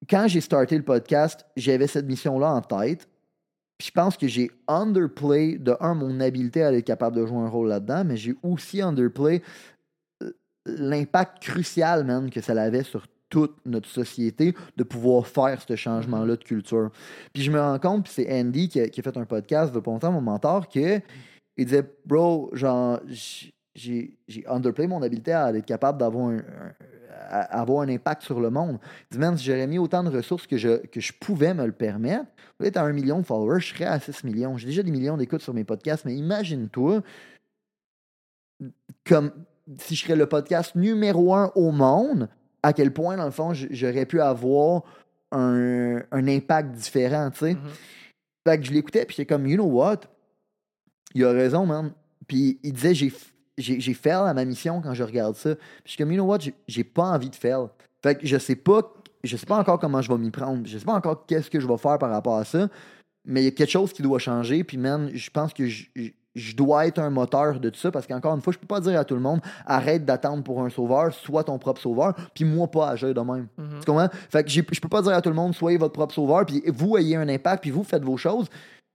quand j'ai starté le podcast, j'avais cette mission-là en tête. Puis je pense que j'ai underplay, de un, mon habileté à être capable de jouer un rôle là-dedans, mais j'ai aussi underplay euh, l'impact crucial, man, que ça avait sur toute notre société de pouvoir faire ce changement-là de culture. Puis je me rends compte, puis c'est Andy qui a, fait un podcast de longtemps, mon mentor, que il disait, bro, genre, j'ai underplay mon habileté à être capable d'avoir un, avoir un impact sur le monde. Dit, man, si j'aurais mis autant de ressources que je, que je pouvais me le permettre, d'être à un million de followers, je serais à 6 millions. J'ai déjà des millions d'écoutes sur mes podcasts, mais imagine-toi, comme si je serais le podcast numéro un au monde, à quel point, dans le fond, j'aurais pu avoir un, un impact différent, tu sais. Mhm. Fait que je l'écoutais, puis j'étais comme, you know what? Il a raison, man. Puis il disait, j'ai, j'ai, j'ai fail à ma mission quand je regarde ça. Puis je suis comme, you know what? J'ai, j'ai pas envie de fail. Fait que je sais pas, je sais pas encore comment je vais m'y prendre. Je sais pas encore qu'est-ce que je vais faire par rapport à ça. Mais il y a quelque chose qui doit changer. Puis, man, je pense que je, je- dois être un moteur de tout ça parce qu'encore une fois, je peux pas dire à tout le monde arrête d'attendre pour un sauveur, sois ton propre sauveur, puis moi pas agir de même. Mhm. Tu comprends? Fait que je peux pas dire à tout le monde soyez votre propre sauveur, puis vous ayez un impact, puis vous faites vos choses,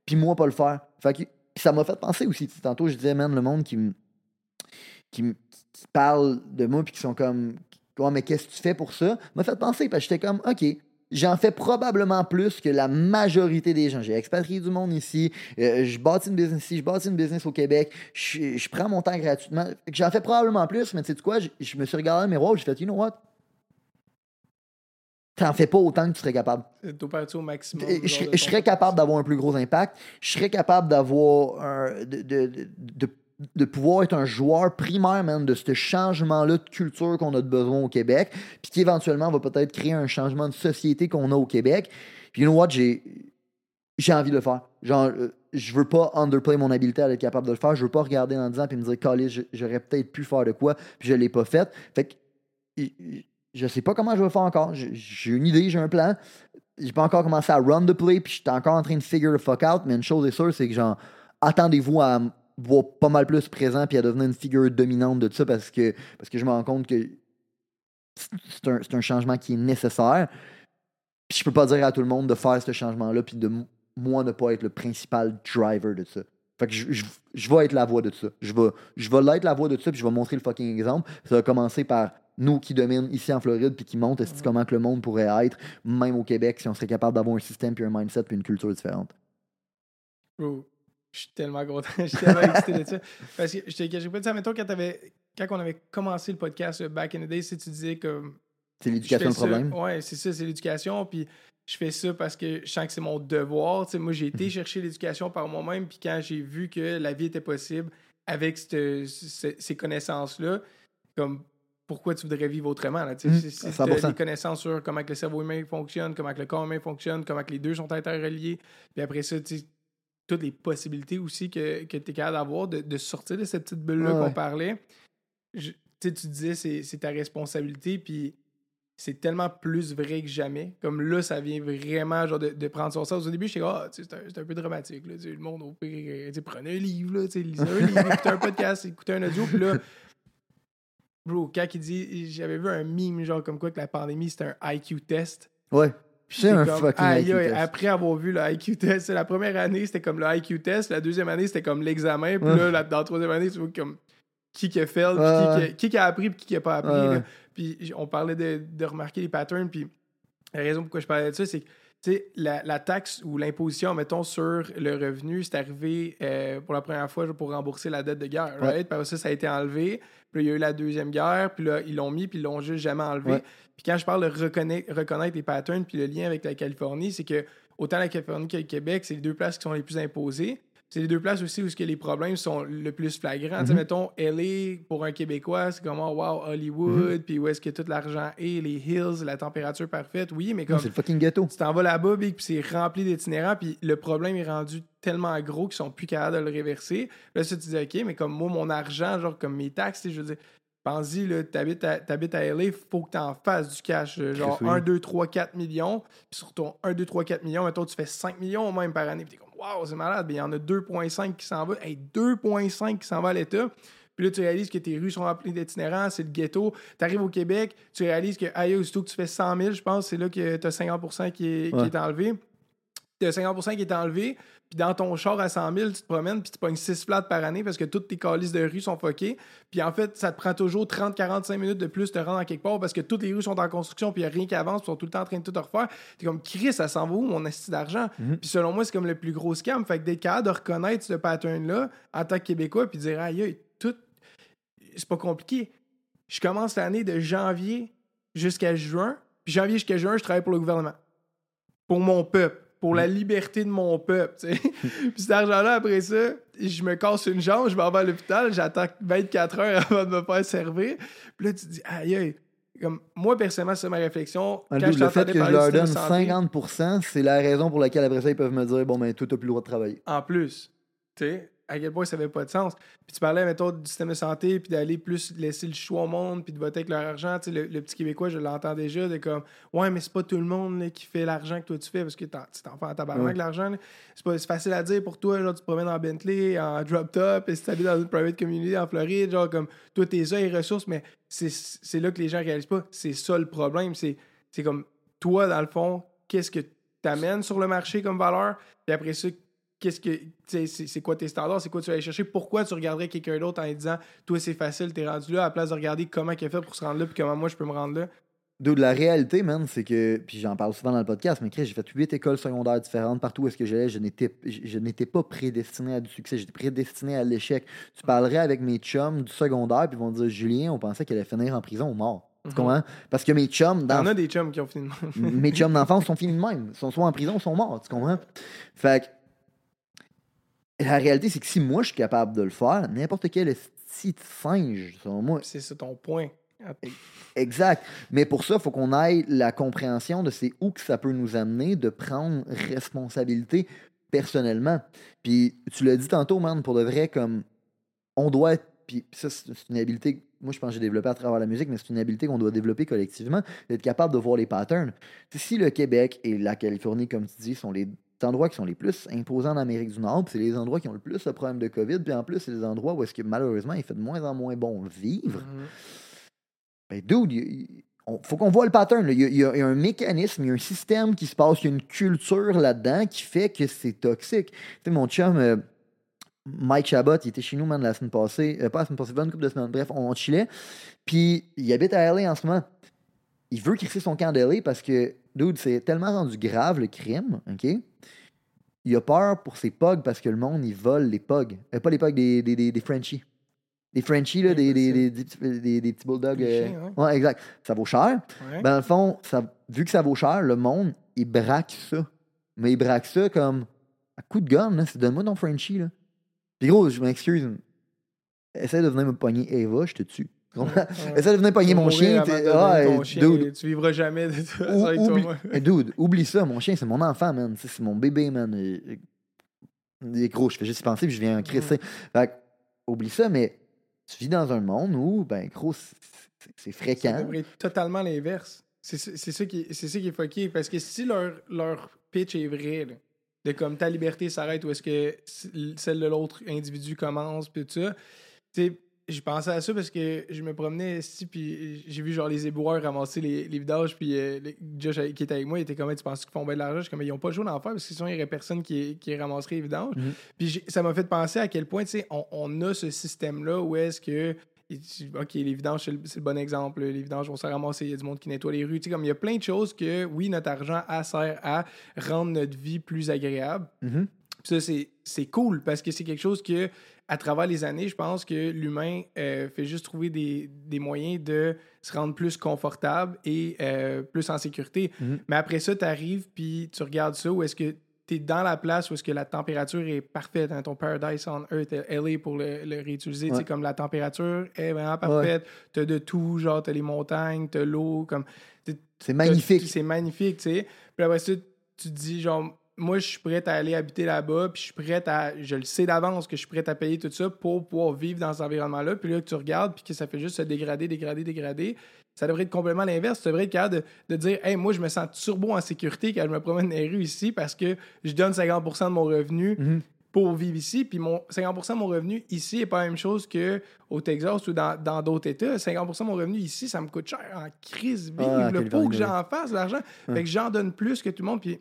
puis moi pas le faire. Fait que ça m'a fait penser aussi. Tantôt, je disais, man, le monde qui me qui, qui parle de moi, puis qui sont comme Ouais, mais qu'est-ce que tu fais pour ça? m'a fait penser parce que j'étais comme OK. J'en fais probablement plus que la majorité des gens. J'ai expatrié du monde ici. euh, je bâtis une business ici. Je bâtis une business au Québec. Je, je prends mon temps gratuitement. J'en fais probablement plus, mais tu sais quoi? Je, je me suis regardé dans le miroir. J'ai fait, you know what? T'en fais pas autant que tu serais capable. Parti au maximum. Je, serais capable d'avoir un plus gros impact. Je serais capable d'avoir un- de, de, de, de- de pouvoir être un joueur primaire, man, de ce changement-là de culture qu'on a de besoin au Québec, puis qui éventuellement va peut-être créer un changement de société qu'on a au Québec. Puis, you know what, j'ai, j'ai envie de le faire. Genre, euh, je veux pas underplay mon habileté à être capable de le faire. Je veux pas regarder le ans et me dire, Calais, j'aurais peut-être pu faire de quoi, puis je l'ai pas fait. Fait que, je- je sais pas comment je vais faire encore. J'ai une idée, j'ai un plan j'ai pas encore commencé à run the play, puis j'étais encore en train de figure the fuck out, mais une chose est sûre, c'est que genre, attendez-vous à me voir pas mal plus présent puis à devenir une figure dominante de tout ça parce que, parce que je me rends compte que c'est un, un changement qui est nécessaire. Puis je peux pas dire à tout le monde de faire ce changement-là, puis de moi ne pas être le principal driver de ça. Fait que je, je, vais être la voix de ça. Je vais, je vais l'être la voix de ça, puis je vais montrer le fucking exemple. Ça va commencer par nous qui dominent ici en Floride, puis qui montrent est-ce comment que le monde pourrait être, même au Québec, si on serait capable d'avoir un système, puis un mindset, puis une culture différente? Je suis tellement content. Je suis tellement excité de ça. Parce que je te cacherai pas de ça. Mettons, quand, t'avais- quand on avait commencé le podcast euh, Back in the Day, si tu disais comme. C'est je l'éducation le problème? Ouais, c'est ça, c'est l'éducation. Puis je fais ça parce que je sens que c'est mon devoir. Moi, j'ai été chercher l'éducation par moi-même. Puis quand j'ai vu que la vie était possible avec cette- ces connaissances-là, comme pourquoi tu voudrais vivre autrement? Là, Mhm, si si 100%. t'as des connaissances sur comment que le cerveau humain fonctionne, comment que le corps humain fonctionne, comment que les deux sont interreliés. Puis après ça, tu sais, toutes les possibilités aussi que, que tu es capable d'avoir de, de sortir de cette petite bulle-là Ouais, qu'on parlait. Je- tu sais, tu disais c'est ta responsabilité, puis c'est tellement plus vrai que jamais. Comme là, ça vient vraiment genre de, de prendre son sens. Au début, j'étais ah, tu sais, c'est un, c'est un peu dramatique. Là, le monde, au pire, euh, prenez un livre, là, lisez un livre, écoutez un podcast, écoutez un audio, puis là, bro, quand il dit, j'avais vu un meme, genre comme quoi que la pandémie, c'était un IQ test. Ouais. C'est un comme, fucking aïe, IQ aïe, test. Après avoir vu le IQ test, la première année, c'était comme le IQ test. La deuxième année, c'était comme l'examen. Puis là, la- dans la troisième année, tu vois comme qui qui a fait, qui, qui, a- qui qui a appris, puis qui qui a pas appris. Puis on parlait de, de remarquer les patterns. Puis la raison pourquoi je parlais de ça, c'est que la, la taxe ou l'imposition, mettons, sur le revenu, c'est arrivé euh, pour la première fois pour rembourser la dette de guerre. Ouais. Right? Puis ça, ça a été enlevé. Puis là, il y a eu la deuxième guerre. Puis là, ils l'ont mis, puis ils l'ont juste jamais enlevé. Ouais. Puis quand je parle de reconnaître, reconnaître les patterns, puis le lien avec la Californie, c'est que autant la Californie que le Québec, c'est les deux places qui sont les plus imposées. C'est les deux places aussi où ce que les problèmes sont le plus flagrants. Mhm. mettons, LA, pour un Québécois, c'est comme, oh, wow, Hollywood, puis où est-ce que tout l'argent est, les hills, la température parfaite. Oui, mais comme C'est le fucking ghetto. tu t'en vas là-bas, puis c'est rempli d'itinérants, puis le problème est rendu tellement gros qu'ils sont plus capables de le réverser. Là, ça, tu dis, OK, mais comme moi, mon argent, genre comme mes taxes, je veux dire, pense-y, t'habites à, t'habites à LA, faut que t'en fasses du cash. euh, Genre Chris, oui. 1, 2, 3, 4 millions, puis sur ton 1, 2, 3, 4 millions, mettons, tu fais 5 millions même par année, puis waouh, c'est malade, mais il y en a 2,5 qui s'en va, hey, 2,5 qui s'en va à l'État. Puis là, tu réalises que tes rues sont remplies d'itinérants, c'est le ghetto. Tu arrives au Québec, tu réalises que, aïe, aussitôt que tu fais 100 000, je pense, c'est là que tu as 50 qui est, qui Ouais. est enlevé. Tu as 50 qui est enlevé, puis dans ton char à 100 000, tu te promènes, puis tu pognes 6 flats par année parce que toutes tes calices de rue sont fuckées. Puis en fait, ça te prend toujours 30-45 minutes de plus de te rendre à quelque part parce que toutes les rues sont en construction, puis il n'y a rien qui avance, puis ils sont tout le temps en train de tout refaire. T'es comme, Chris, ça s'en va où, mon esti d'argent? Mhm. Puis selon moi, c'est comme le plus gros scam. Fait que d'être capable de reconnaître ce pattern-là en tant que Québécois, puis dire, aïe, aïe, tout. C'est pas compliqué. Je commence l'année de janvier jusqu'à juin, puis janvier jusqu'à juin, je travaille pour le gouvernement. Pour mon peuple. Pour la liberté de mon peuple, puis cet argent-là, après ça, je me casse une jambe, je m'en vais à l'hôpital, j'attends 24 heures avant de me faire servir. Puis là, tu te dis, aïe, aïe. Comme, moi, personnellement, c'est ma réflexion. Un Quand double, je le fait que je leur donne santé, 50%, c'est la raison pour laquelle après ça, ils peuvent me dire Bon, ben, toi, t'as plus le droit de travailler. En plus, tu sais, à quel point ça avait pas de sens. Puis tu parlais, mettons, du système de santé, puis d'aller plus laisser le choix au monde, puis de voter avec leur argent. Tu sais, le, le petit Québécois, je l'entends déjà, de comme, ouais, mais c'est pas tout le monde là, qui fait l'argent que toi tu fais, parce que t'en tu t'en fais en tabarnak Ouais. l'argent. là. C'est pas- c'est facile à dire pour toi, genre, tu te promènes en Bentley, en drop top, et si t'habites dans une private community en Floride, genre, comme, toi, t'es ça, les ressources, mais c'est c'est là que les gens réalisent pas. C'est ça le problème. C'est c'est comme, toi, dans le fond, qu'est-ce que t'amènes sur le marché comme valeur, puis après ça, qu'est-ce que c'est c'est quoi tes standards, c'est quoi tu vas aller chercher, pourquoi tu regarderais quelqu'un d'autre en lui disant toi c'est facile, t'es rendu là, à la place de regarder comment il a fait pour se rendre là, puis comment moi je peux me rendre là? Dude, la réalité, man, c'est que, puis j'en parle souvent dans le podcast, mais Chris, j'ai fait huit écoles secondaires différentes. Partout où est-ce que j'allais, je n'étais, je, n'étais pas prédestiné à du succès, j'étais prédestiné à l'échec. Tu parlerais avec mes chums du secondaire, puis ils vont te dire, Julien, on pensait qu'elle allait finir en prison ou mort. Tu Mhm. comprends? Parce que mes chums, Il y dans en a des chums qui ont fini de même. mes chums d'enfance sont finis de même. Ils sont soit en prison, soit morts. Tu comprends? Fait que la réalité, c'est que si moi je suis capable de le faire, n'importe quel petit singe, selon moi, c'est ça ton point. Exact. Mais pour ça, il faut qu'on ait la compréhension de c'est où que ça peut nous amener de prendre responsabilité personnellement. Puis tu l'as dit tantôt, man, pour de vrai, comme on doit être. Puis ça, c'est une habileté. que Moi, je pense que j'ai développé à travers la musique, mais c'est une habileté qu'on doit développer collectivement, d'être capable de voir les patterns. Si le Québec et la Californie, comme tu dis, sont les endroits qui sont les plus imposants en Amérique du Nord, puis c'est les endroits qui ont le plus le problème de COVID, puis en plus, c'est les endroits où est-ce que malheureusement, il fait de moins en moins bon vivre. Mhm. Ben, dude, il- on- faut qu'on voit le pattern. Il y, a, il y a- il y a un mécanisme, il y a un système qui se passe, il y a une culture là-dedans qui fait que c'est toxique. Tu sais, mon chum, euh, Mike Chabot, il était chez nous, man, la semaine passée. euh, pas la semaine passée, une couple de semaines. Bref, on chillait. Puis, il habite à LA en ce moment. Il veut crisser son camp de parce que, dude, c'est tellement rendu grave le crime, OK? Il a peur pour ses pugs parce que le monde, il vole les pugs. Euh, pas les pugs, des, des, des, des Frenchies. Des Frenchies, là, Ouais, des, des, des, des petits- bulldogs. Euh, chiens, ouais, exact. Ça vaut cher. Ouais. Ben, dans le fond, ça, vu que ça vaut cher, le monde, il braque ça. Mais il braque ça comme à coup de gun, là. C'est donne-moi ton Frenchie, là. Puis gros, je m'excuse. Essaye de venir me pogner Eva, je te tue. Ouais. Essaye de venir pogner mon chien. Ah, hey, chien, dude, Tu vivras jamais de ça ou- avec oublie, toi. Dude, oublie ça. Mon chien, c'est mon enfant, man. C'est mon bébé, man. Et- et- gros, je fais juste penser, puis je viens en crisser. Fait que, oublie ça, mais tu vis dans un monde où, ben, gros, c'est- c'est c'est fréquent. être totalement l'inverse. C'est c'est- c'est ça, qui- c'est qui est fucké. Parce que si leur, leur pitch est vrai, là, de comme ta liberté s'arrête ou est-ce que celle de l'autre individu commence, puis tout ça, tu sais, j'ai pensé à ça parce que je me promenais ici, puis j'ai vu genre les éboueurs ramasser les, les vidanges, puis euh, Josh qui était avec moi, il était comme, tu penses qu'ils font bien de l'argent? Je suis comme, ils ont pas le choix d'en faire parce que sinon, il y aurait personne qui, qui ramasserait les vidanges. Mhm. Puis ça m'a fait penser à quel point, tu sais, on, on a ce système-là où est-ce que OK, les vidanges, c'est le, bon exemple. Les vidanges vont se ramasser, il y a du monde qui nettoie les rues. Tu sais, comme il y a plein de choses que, oui, notre argent a sert à rendre notre vie plus agréable. Puis ça, c'est, c'est cool parce que c'est quelque chose que, à travers les années, je pense que l'humain euh, fait juste trouver des, des moyens de se rendre plus confortable et euh, plus en sécurité. Mhm. Mais après ça, tu arrives puis tu regardes ça où est-ce que tu es dans la place où est-ce que la température est parfaite. hein, ton Paradise on Earth, LA pour le, le réutiliser. tu sais, Ouais. Comme la température est vraiment parfaite. Tu as de tout, genre, tu as les montagnes, tu as l'eau. comme C'est magnifique. c'est magnifique, tu sais. Puis après ça, tu te dis, genre, moi, je suis prête à aller habiter là-bas, puis je suis prête à. Je le sais d'avance que je suis prête à payer tout ça pour pouvoir vivre dans cet environnement-là. Puis là, que tu regardes, puis que ça fait juste se dégrader, dégrader, dégrader. Ça devrait être complètement l'inverse. Tu devrais être capable de, de dire, hey, moi, je me sens turbo en sécurité quand je me promène dans les rues ici parce que je donne 50% de mon revenu Mhm. pour vivre ici. Puis mon 50% de mon revenu ici n'est pas la même chose qu'au Texas ou dans dans d'autres États. 50% de mon revenu ici, ça me coûte cher en crise vive. Ah, Californie, pour que j'en fasse l'argent. Fait que j'en donne plus que tout le monde. Puis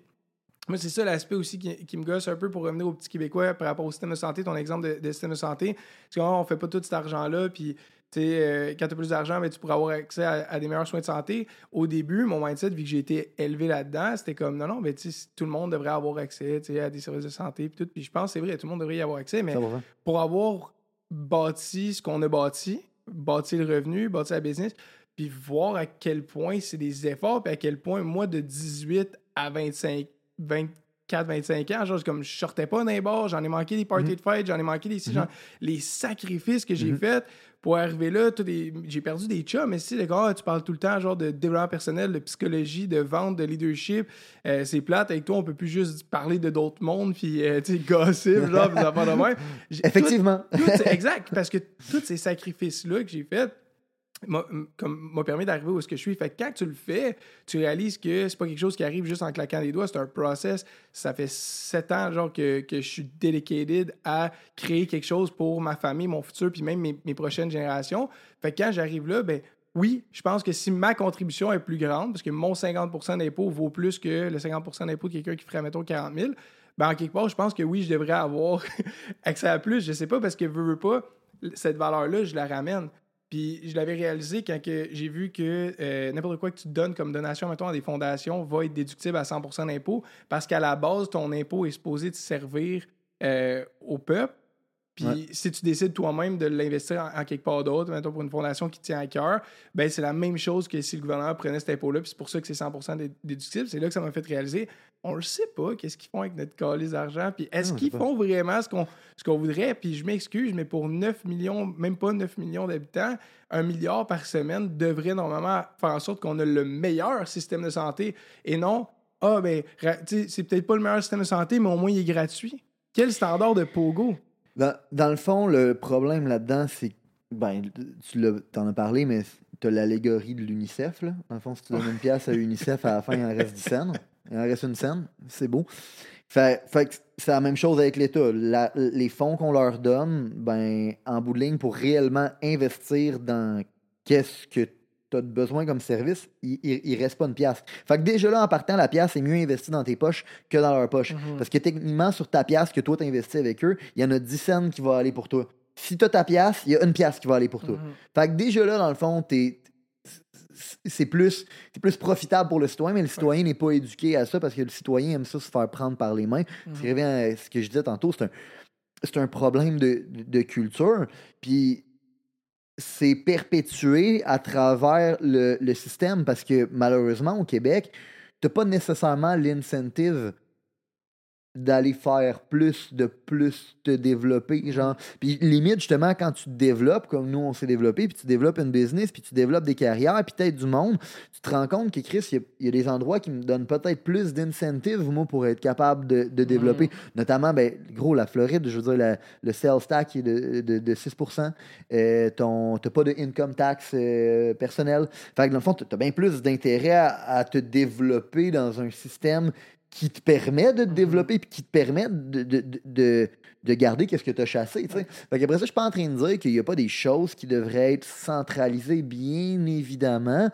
moi, c'est ça l'aspect aussi qui, qui me gosse un peu pour revenir aux petits Québécois par rapport au système de santé, ton exemple de, de système de santé. Parce qu'on ne fait pas tout cet argent-là. Puis, tu sais, euh, quand tu as plus d'argent, ben, tu pourras avoir accès à, à des meilleurs soins de santé. Au début, mon mindset, vu que j'ai été élevé là-dedans, c'était comme non, non, mais tu sais, tout le monde devrait avoir accès à des services de santé. Puis tout. Puis je pense que c'est vrai, tout le monde devrait y avoir accès. Mais faire. pour avoir bâti ce qu'on a bâti, bâti le revenu, bâti la business, puis voir à quel point c'est des efforts, puis à quel point moi, de 18 à 25, 24-25 ans. Genre, comme je sortais pas d'un bar, j'en ai manqué des parties Mhm. de fête, j'en ai manqué des. genre, les sacrifices que j'ai Mhm. faits pour arriver là, des- j'ai perdu des chums, mais si, les gars, tu parles tout le temps, genre, de développement personnel, de psychologie, de vente, de leadership. Euh, c'est plate, avec toi, on peut plus juste parler de d'autres mondes, puis, euh, tu sais, gossip, genre, affaires de même. Tout- Effectivement. tout- exact, parce que tous ces sacrifices-là que j'ai faits m'a permis d'arriver où je suis. Fait que quand tu le fais, tu réalises que c'est pas quelque chose qui arrive juste en claquant des doigts, c'est un process. Ça fait sept ans genre que, que je suis dedicated à créer quelque chose pour ma famille, mon futur, puis même mes, mes prochaines générations. Fait que quand j'arrive là, ben oui, je pense que si ma contribution est plus grande, parce que mon 50% d'impôt vaut plus que le 50% d'impôt de quelqu'un qui ferait, mettons, 40 000, ben en quelque part, je pense que oui, je devrais avoir accès à plus. Je sais pas, parce que veux, veux pas, cette valeur-là, je la ramène. Puis je l'avais réalisé quand j'ai vu que euh, n'importe quoi que tu donnes comme donation, mettons, à des fondations, va être déductible à 100% d'impôt parce qu'à la base, ton impôt est supposé te servir euh, au peuple. Puis Ouais. si tu décides toi-même de l'investir en, en quelque part d'autre, mettons pour une fondation qui tient à cœur, ben c'est la même chose que si le gouvernement prenait cet impôt-là, puis c'est pour ça que c'est 100 dé- déductible. C'est là que ça m'a fait réaliser, on le sait pas, qu'est-ce qu'ils font avec notre calice d'argent, puis est-ce qu'ils font vraiment ce qu'on voudrait, puis je m'excuse, mais pour 9 millions, même pas 9 millions d'habitants, un milliard par semaine devrait normalement faire en sorte qu'on a le meilleur système de santé et non, ah ben, c'est peut-être pas le meilleur système de santé, mais au moins il est gratuit. Quel standard de pogo? Dans, dans le fond, le problème là-dedans, c'est. Ben, tu l'as- t'en as parlé, mais t'as l'allégorie de l'UNICEF. Là. Dans le fond, si tu donnes une pièce à l'UNICEF, à la fin, il en reste 10 cents. Il en reste une scène. C'est beau. Fait, fait que c'est la même chose avec l'État. La- les fonds qu'on leur donne, ben, en bout de ligne, pour réellement investir dans qu'est-ce que tu as besoin comme service, il, il, il reste pas une pièce. Fait que déjà là, en partant, la pièce est mieux investie dans tes poches que dans leur poche. Mhm. Parce que techniquement, sur ta pièce que toi, tu investi avec eux, il y en a 10 cents qui vont aller pour toi. Si tu as ta pièce, il y a une pièce qui va aller pour toi. Mhm. Fait que déjà là, dans le fond, t'es- c'est plus, c'est plus profitable pour le citoyen, mais le citoyen n'est pas éduqué à ça parce que le citoyen aime ça se faire prendre par les mains. Ce qui revient à ce que je disais tantôt, c'est un, c'est un problème de, de- de culture. Puis c'est perpétué à travers le, le système parce que malheureusement, au Québec, tu pas nécessairement l'incentive d'aller faire plus, de plus te développer, genre. Puis limite, justement, quand tu te développes, comme nous, on s'est développé, puis tu développes une business, puis tu développes des carrières, puis peut-être du monde, tu te rends compte que, Chris, il y a- il y, a des endroits qui me donnent peut-être plus d'incentive, moi, pour être capable de, de développer. Notamment, ben, gros, la Floride, je veux dire, la- le sales tax est de, de, de 6 euh, ton- T'as pas de income tax euh, personnel. Fait que dans le fond, t'as bien plus d'intérêt à, à te développer dans un système qui te permet de te développer puis qui te permet de, de, de- de, de garder qu'est-ce que tu as chassé. Fait qu'après ça, je suis pas en train de dire qu'il n'y a pas des choses qui devraient être centralisées, bien évidemment.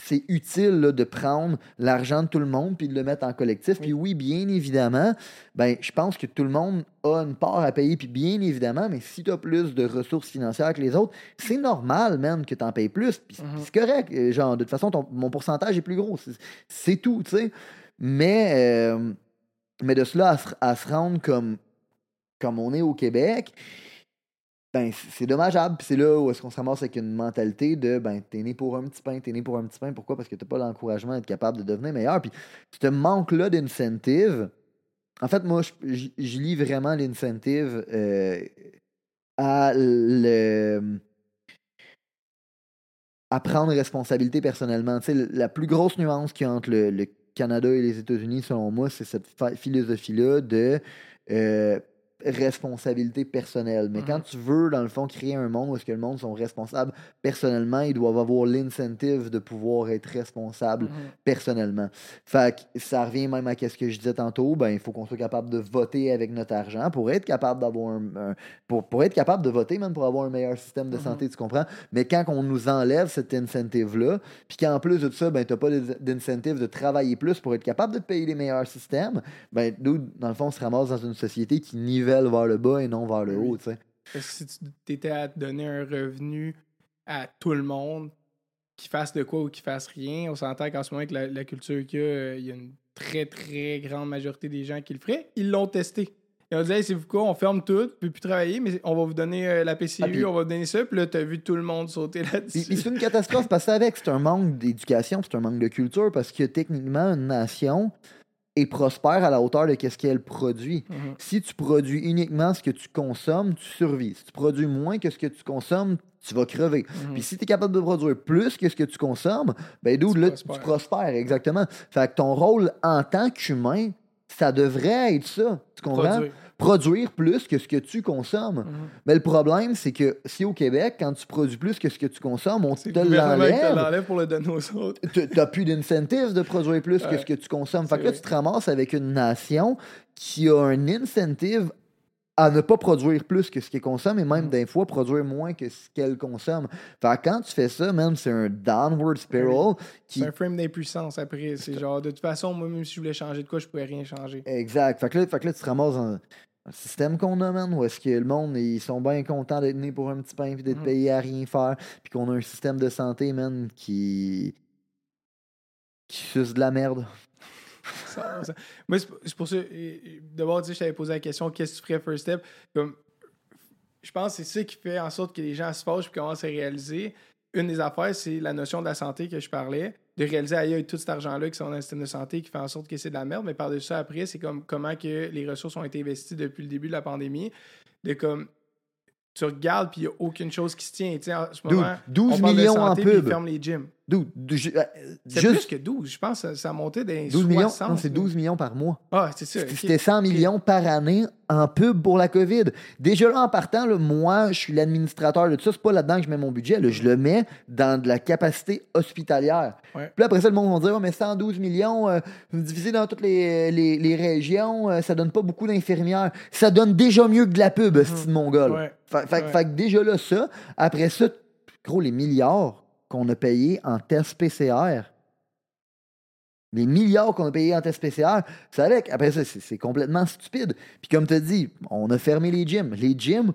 C'est utile là, de prendre l'argent de tout le monde puis de le mettre en collectif. Puis oui, bien évidemment, ben, je pense que tout le monde a une part à payer. Puis bien évidemment, mais si tu as plus de ressources financières que les autres, c'est normal, man, que tu en payes plus. Puis c'est- Mhm. c'est correct. Euh, Genre, de toute façon, ton- mon pourcentage est plus gros. C'est tout, tu sais. Mais, euh, mais de cela à se, à rendre comme, comme on est au Québec, ben, c'est dommageable. Puis c'est là où est-ce qu'on se ramasse avec une mentalité de ben, t'es né pour un petit pain, t'es né pour un petit pain. Pourquoi? Parce que t'as pas l'encouragement d'être capable de devenir meilleur. Puis ce manque-là d'incentive, en fait, moi, je, je- lis vraiment l'incentive euh, à le à prendre responsabilité personnellement. Tu sais, la plus grosse nuance qu'il y a entre le Canada et les États-Unis, selon moi, c'est cette philosophie-là de euh, responsabilité personnelle. Mais Mhm. quand tu veux, dans le fond, créer un monde où est-ce que le monde sont responsables personnellement, ils doivent avoir l'incentive de pouvoir être responsables Mhm. personnellement. Fait que ça revient même à ce que je disais tantôt, ben il faut qu'on soit capable de voter avec notre argent pour être capable d'avoir un, un- pour, pour être capable de voter même pour avoir un meilleur système de Mhm. santé, tu comprends? Mais quand on nous enlève cet incentive-là, puis qu'en plus de ça, ben t'as pas d'in- d'incentive de travailler plus pour être capable de te payer les meilleurs systèmes, ben nous, dans le fond, on se ramasse dans une société qui nivelle vers le bas et non vers le Oui. haut, tu. Parce que si tu étais à donner un revenu à tout le monde, qui fasse de quoi ou qui fasse rien, on s'entend qu'en ce moment, avec la, la culture qu'il y a, euh, il y a une très, très grande majorité des gens qui le feraient. Ils l'ont testé. Ils ont dit, hey, c'est vous quoi, on ferme tout, on peut plus travailler, mais on va vous donner euh, la PCU, Ah, puis- on va vous donner ça, puis là, t'as vu tout le monde sauter là-dessus. c'est une catastrophe parce que avec, c'est un manque d'éducation, c'est un manque de culture parce que techniquement, une nation et prospère à la hauteur de ce qu'elle produit. Mhm. Si tu produis uniquement ce que tu consommes, tu survis. Si tu produis moins que ce que tu consommes, tu vas crever. Mhm. Puis si tu es capable de produire plus que ce que tu consommes, ben Tu là, prospères. tu prospères, exactement. Fait que ton rôle en tant qu'humain, ça devrait être ça. Tu comprends? Produire. Produire plus que ce que tu consommes. Mhm. Mais le problème, c'est que si au Québec, quand tu produis plus que ce que tu consommes, on te l'enlève. l'enlève pour le donner aux autres. Tu n'as plus d'incentive de produire plus que ce que tu consommes. Fait que là, vrai. tu te ramasses avec une nation qui a un incentive à ne pas produire plus que ce qu'elle consomme et même Mm. des fois produire moins que ce qu'elle consomme. Fait que quand tu fais ça, même c'est un downward spiral qui C'est un frame d'impuissance après. C'est genre, de toute façon, moi, même si je voulais changer de quoi, je pouvais rien changer. Exact. Fait que là, fait que là, tu te ramasses dans un système qu'on a, man, où est-ce que le monde, ils sont bien contents d'être nés pour un petit pain puis d'être Mhm. payés à rien faire, puis qu'on a un système de santé, man, qui. qui suce de la merde. Ça- ça- Moi, c'est pour ça. D'abord, tu sais, je t'avais posé la question qu'est-ce que tu ferais first step? Comme, Je pense que c'est ça qui fait en sorte que les gens se fâchent et commencent à réaliser. Une des affaires, c'est la notion de la santé que je parlais, de réaliser ailleurs tout cet argent-là qui sont dans le système de santé qui fait en sorte que c'est de la merde. Mais par-dessus ça, après, c'est comme comment que les ressources ont été investies depuis le début de la pandémie. De comme tu regardes puis il n'y a aucune chose qui se tient. Tu sais, en ce moment, 12 on parle de millions en santé, puis ils pub. ferment les gyms. Dude, du- ju- euh, C'est juste plus que 12. Je pense que ça, ça montait des 12 millions. 60, Non, c'est là. 12 millions par mois. Ah, c'est ça. C'était 100 millions par année en pub pour la COVID. Déjà là, en partant, là, moi, je suis l'administrateur de tout ça. C'est pas là-dedans que je mets mon budget. là. Je le mets dans de la capacité hospitalière. Ouais. Puis là, après ça, le monde va dire, oh, mais 112 millions, euh, divisé dans toutes les, les, les régions, euh, ça donne pas beaucoup d'infirmières. Ça donne déjà mieux que de la pub, là. Mhm. Ouais. Fait, fait- Ouais. fait que déjà là, ça. Après ça, gros, les milliards qu'on a payés en tests PCR. Les milliards qu'on a payés en tests PCR, c'est avec. Après ça, c'est complètement stupide. Puis comme tu as dit, on a fermé les gyms. Les gyms,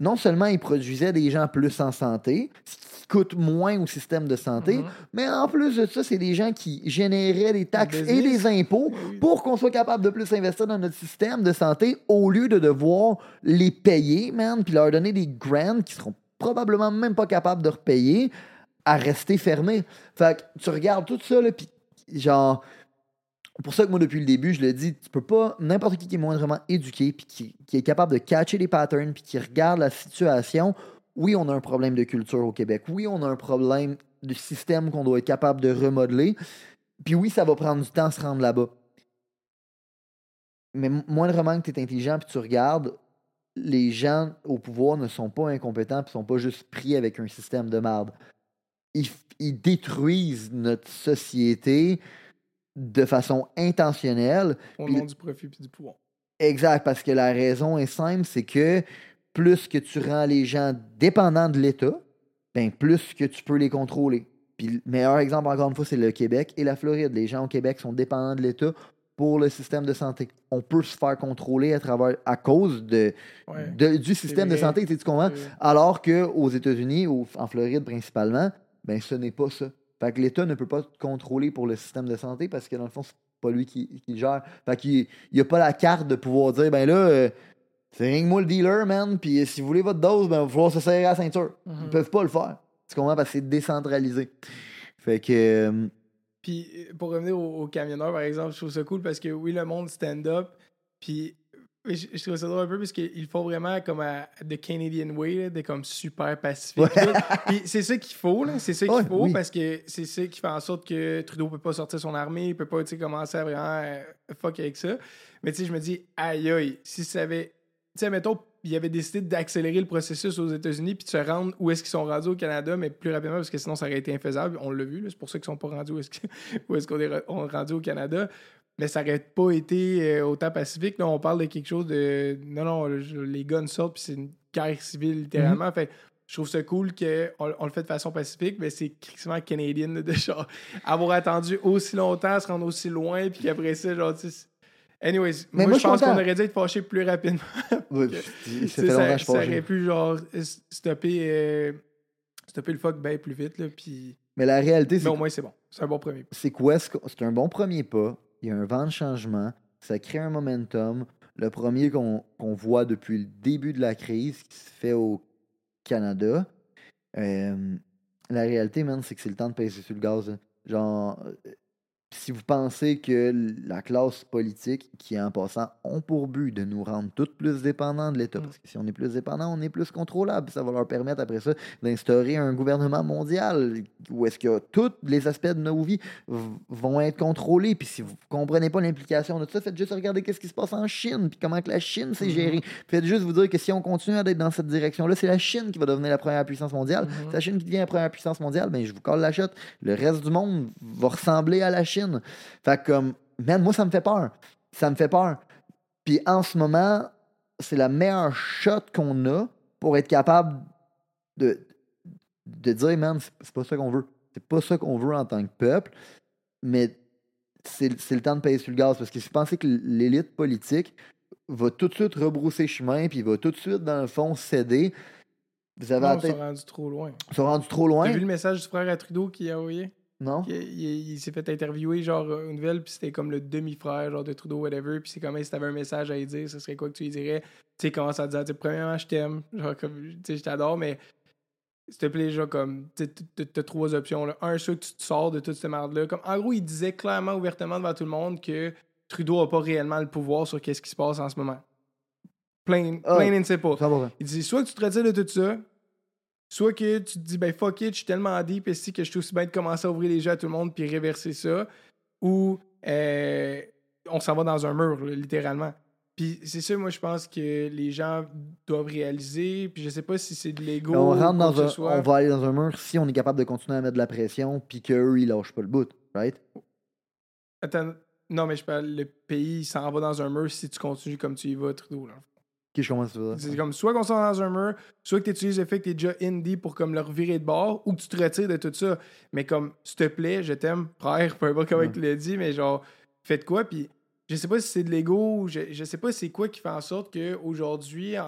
non seulement ils produisaient des gens plus en santé, ce qui coûte moins au système de santé, Mhm. mais en plus de ça, c'est des gens qui généraient des taxes et des impôts pour qu'on soit capable de plus investir dans notre système de santé au lieu de devoir les payer, man, puis leur donner des grants qui seront probablement même pas capables de repayer à rester fermés. Fait que tu regardes tout ça, là, puis genre. Pour ça que moi, depuis le début, je le dis, tu peux pas, n'importe qui qui est moindrement éduqué, puis qui, qui est capable de catcher les patterns, puis qui regarde la situation, oui, on a un problème de culture au Québec. Oui, on a un problème de système qu'on doit être capable de remodeler. Puis oui, ça va prendre du temps à se rendre là-bas. Mais moindrement que tu es intelligent puis tu regardes, les gens au pouvoir ne sont pas incompétents puis sont pas juste pris avec un système de merde. Ils, détruisent notre société de façon intentionnelle. Au nom du profit et du pouvoir. Exact, parce que la raison est simple, c'est que plus que tu rends les gens dépendants de l'État, ben plus que tu peux les contrôler. Puis le meilleur exemple, encore une fois, c'est le Québec et la Floride. Les gens au Québec sont dépendants de l'État pour le système de santé. On peut se faire contrôler à travers à cause de, Ouais. de- du système de santé, tu comprends? Alors qu'aux États-Unis, ou en Floride principalement, ben ce n'est pas ça. Fait que l'État ne peut pas contrôler pour le système de santé parce que dans le fond, c'est pas lui qui, qui le gère. Fait qu'il n'y a pas la carte de pouvoir dire ben là, euh, c'est rien que moi le dealer, man, puis si vous voulez votre dose, ben il va falloir se serrer à la ceinture. Ils Mhm. peuvent pas le faire. Tu comprends? Parce que c'est décentralisé. Fait que. euh, Puis euh, pour revenir aux, aux camionneurs, par exemple, je trouve ça cool parce que oui, le monde stand-up. Puis euh, je, je trouve ça drôle un peu parce qu'ils font vraiment comme The Canadian Way, de comme super pacifique. Ouais. Puis c'est ça qu'il faut, là. C'est ça qu'il Ouais, faut oui. parce que c'est ça qui fait en sorte que Trudeau peut pas sortir son armée, il peut pas commencer à vraiment euh, fuck avec ça. Mais tu sais, je me dis, aïe aïe, si ça avait. Tu sais, mettons, il avait décidé d'accélérer le processus aux États-Unis puis de se rendre où est-ce qu'ils sont rendus au Canada, mais plus rapidement parce que sinon ça aurait été infaisable. On l'a vu, c'est pour ça qu'ils sont pas rendus où est-ce qu'on est, on est rendu au Canada. Mais ça aurait pas été euh, autant pacifique. Là, on parle de quelque chose de. Non, non, les guns sortent puis c'est une guerre civile littéralement. Fait je trouve ça cool qu'on on le fait de façon pacifique, mais c'est crissement canadien de genre avoir attendu aussi longtemps, se rendre aussi loin, puis qu'après ça, genre, tu Anyways, Mais moi, moi, je pense qu'on aurait dû être fâché plus rapidement. Ok. ça ça, aurait pu genre stopper, euh, stopper le fuck bien plus vite. Là, puis... Mais la réalité, c'est Mais au moins, c'est bon. C'est un bon premier pas. c'est quoi? ce C'est un bon premier pas. Il y a un vent de changement. Ça crée un momentum. Le premier qu'on voit depuis le début de la crise qui se fait au Canada. Euh, la réalité, man, c'est que c'est le temps de passer sur le gaz. hein. Genre, euh, si vous pensez que la classe politique, qui en passant ont pour but de nous rendre toutes plus dépendants de l'État, Mm. parce que si on est plus dépendant, on est plus contrôlable, ça va leur permettre après ça d'instaurer un gouvernement mondial où est-ce que tous les aspects de nos vies vont être contrôlés. Puis si vous comprenez pas l'implication de ça, faites juste regarder qu'est-ce qui se passe en Chine, puis comment que la Chine s'est Mhm. gérée. Faites juste vous dire que si on continue à être dans cette direction-là, c'est la Chine qui va devenir la première puissance mondiale. Mhm. C'est la Chine qui devient la première puissance mondiale, ben je vous colle la chute. Le reste du monde va ressembler à la Chine. Fait que, comme, man, moi, ça me fait peur. Ça me fait peur. Puis en ce moment, c'est la meilleure shot qu'on a pour être capable de, de dire, man, c'est pas ça qu'on veut. C'est pas ça qu'on veut en tant que peuple, mais c'est le temps de payer sur le gaz. Parce que si vous pensez que l'élite politique va tout de suite rebrousser chemin, puis va tout de suite, dans le fond, céder, vous avez Non, ils sont rendus trop loin. Ils sont rendus trop loin. T'as vu le message du frère à Trudeau qui a envoyé? Non? Il, il- il s'est fait interviewer, genre, euh, une nouvelle, puis c'était comme le demi-frère, genre, de Trudeau, whatever. Puis c'est comme, si t'avais un message à lui dire, ce serait quoi que tu lui dirais? Tu sais, il commence à dire, premièrement, je t'aime, genre, comme, tu sais, je t'adore, mais s'il te plaît, genre, comme, t'as- trois options, là. Un, sûr que tu te sors de toute cette merde-là. Comme, en gros, il disait clairement, ouvertement devant tout le monde que Trudeau a pas réellement le pouvoir sur qu'est-ce qui se passe en ce moment. Plain, Ah. plain and simple. 100%. Il dit soit que tu te retires de tout ça, soit que tu te dis ben fuck it, je suis tellement deep ici que je suis aussi bien de commencer à ouvrir les jeux à tout le monde puis réverser ça, ou euh, on s'en va dans un mur, là, littéralement. Puis c'est ça, moi je pense que les gens doivent réaliser, puis je sais pas si c'est de l'ego. on ou rentre dans un, soit. on va aller dans un mur si on est capable de continuer à mettre de la pression puis qu'eux ils lâchent pas le bout, right? Attends, non mais je parle, le pays s'en va dans un mur si tu continues comme tu y vas, Trudeau. Là. Qui je commence à C'est comme soit qu'on va dans un mur, soit que tu utilises le fait que tu es déjà indie pour comme le revirer de bord, ou que tu te retires de tout ça. Mais comme, s'il te plaît, je t'aime, frère, peu importe comment Ouais. tu l'as dit, mais genre, faites quoi, puis je sais pas si c'est de l'ego, ou je, je sais pas c'est quoi qui fait en sorte qu'aujourd'hui, en,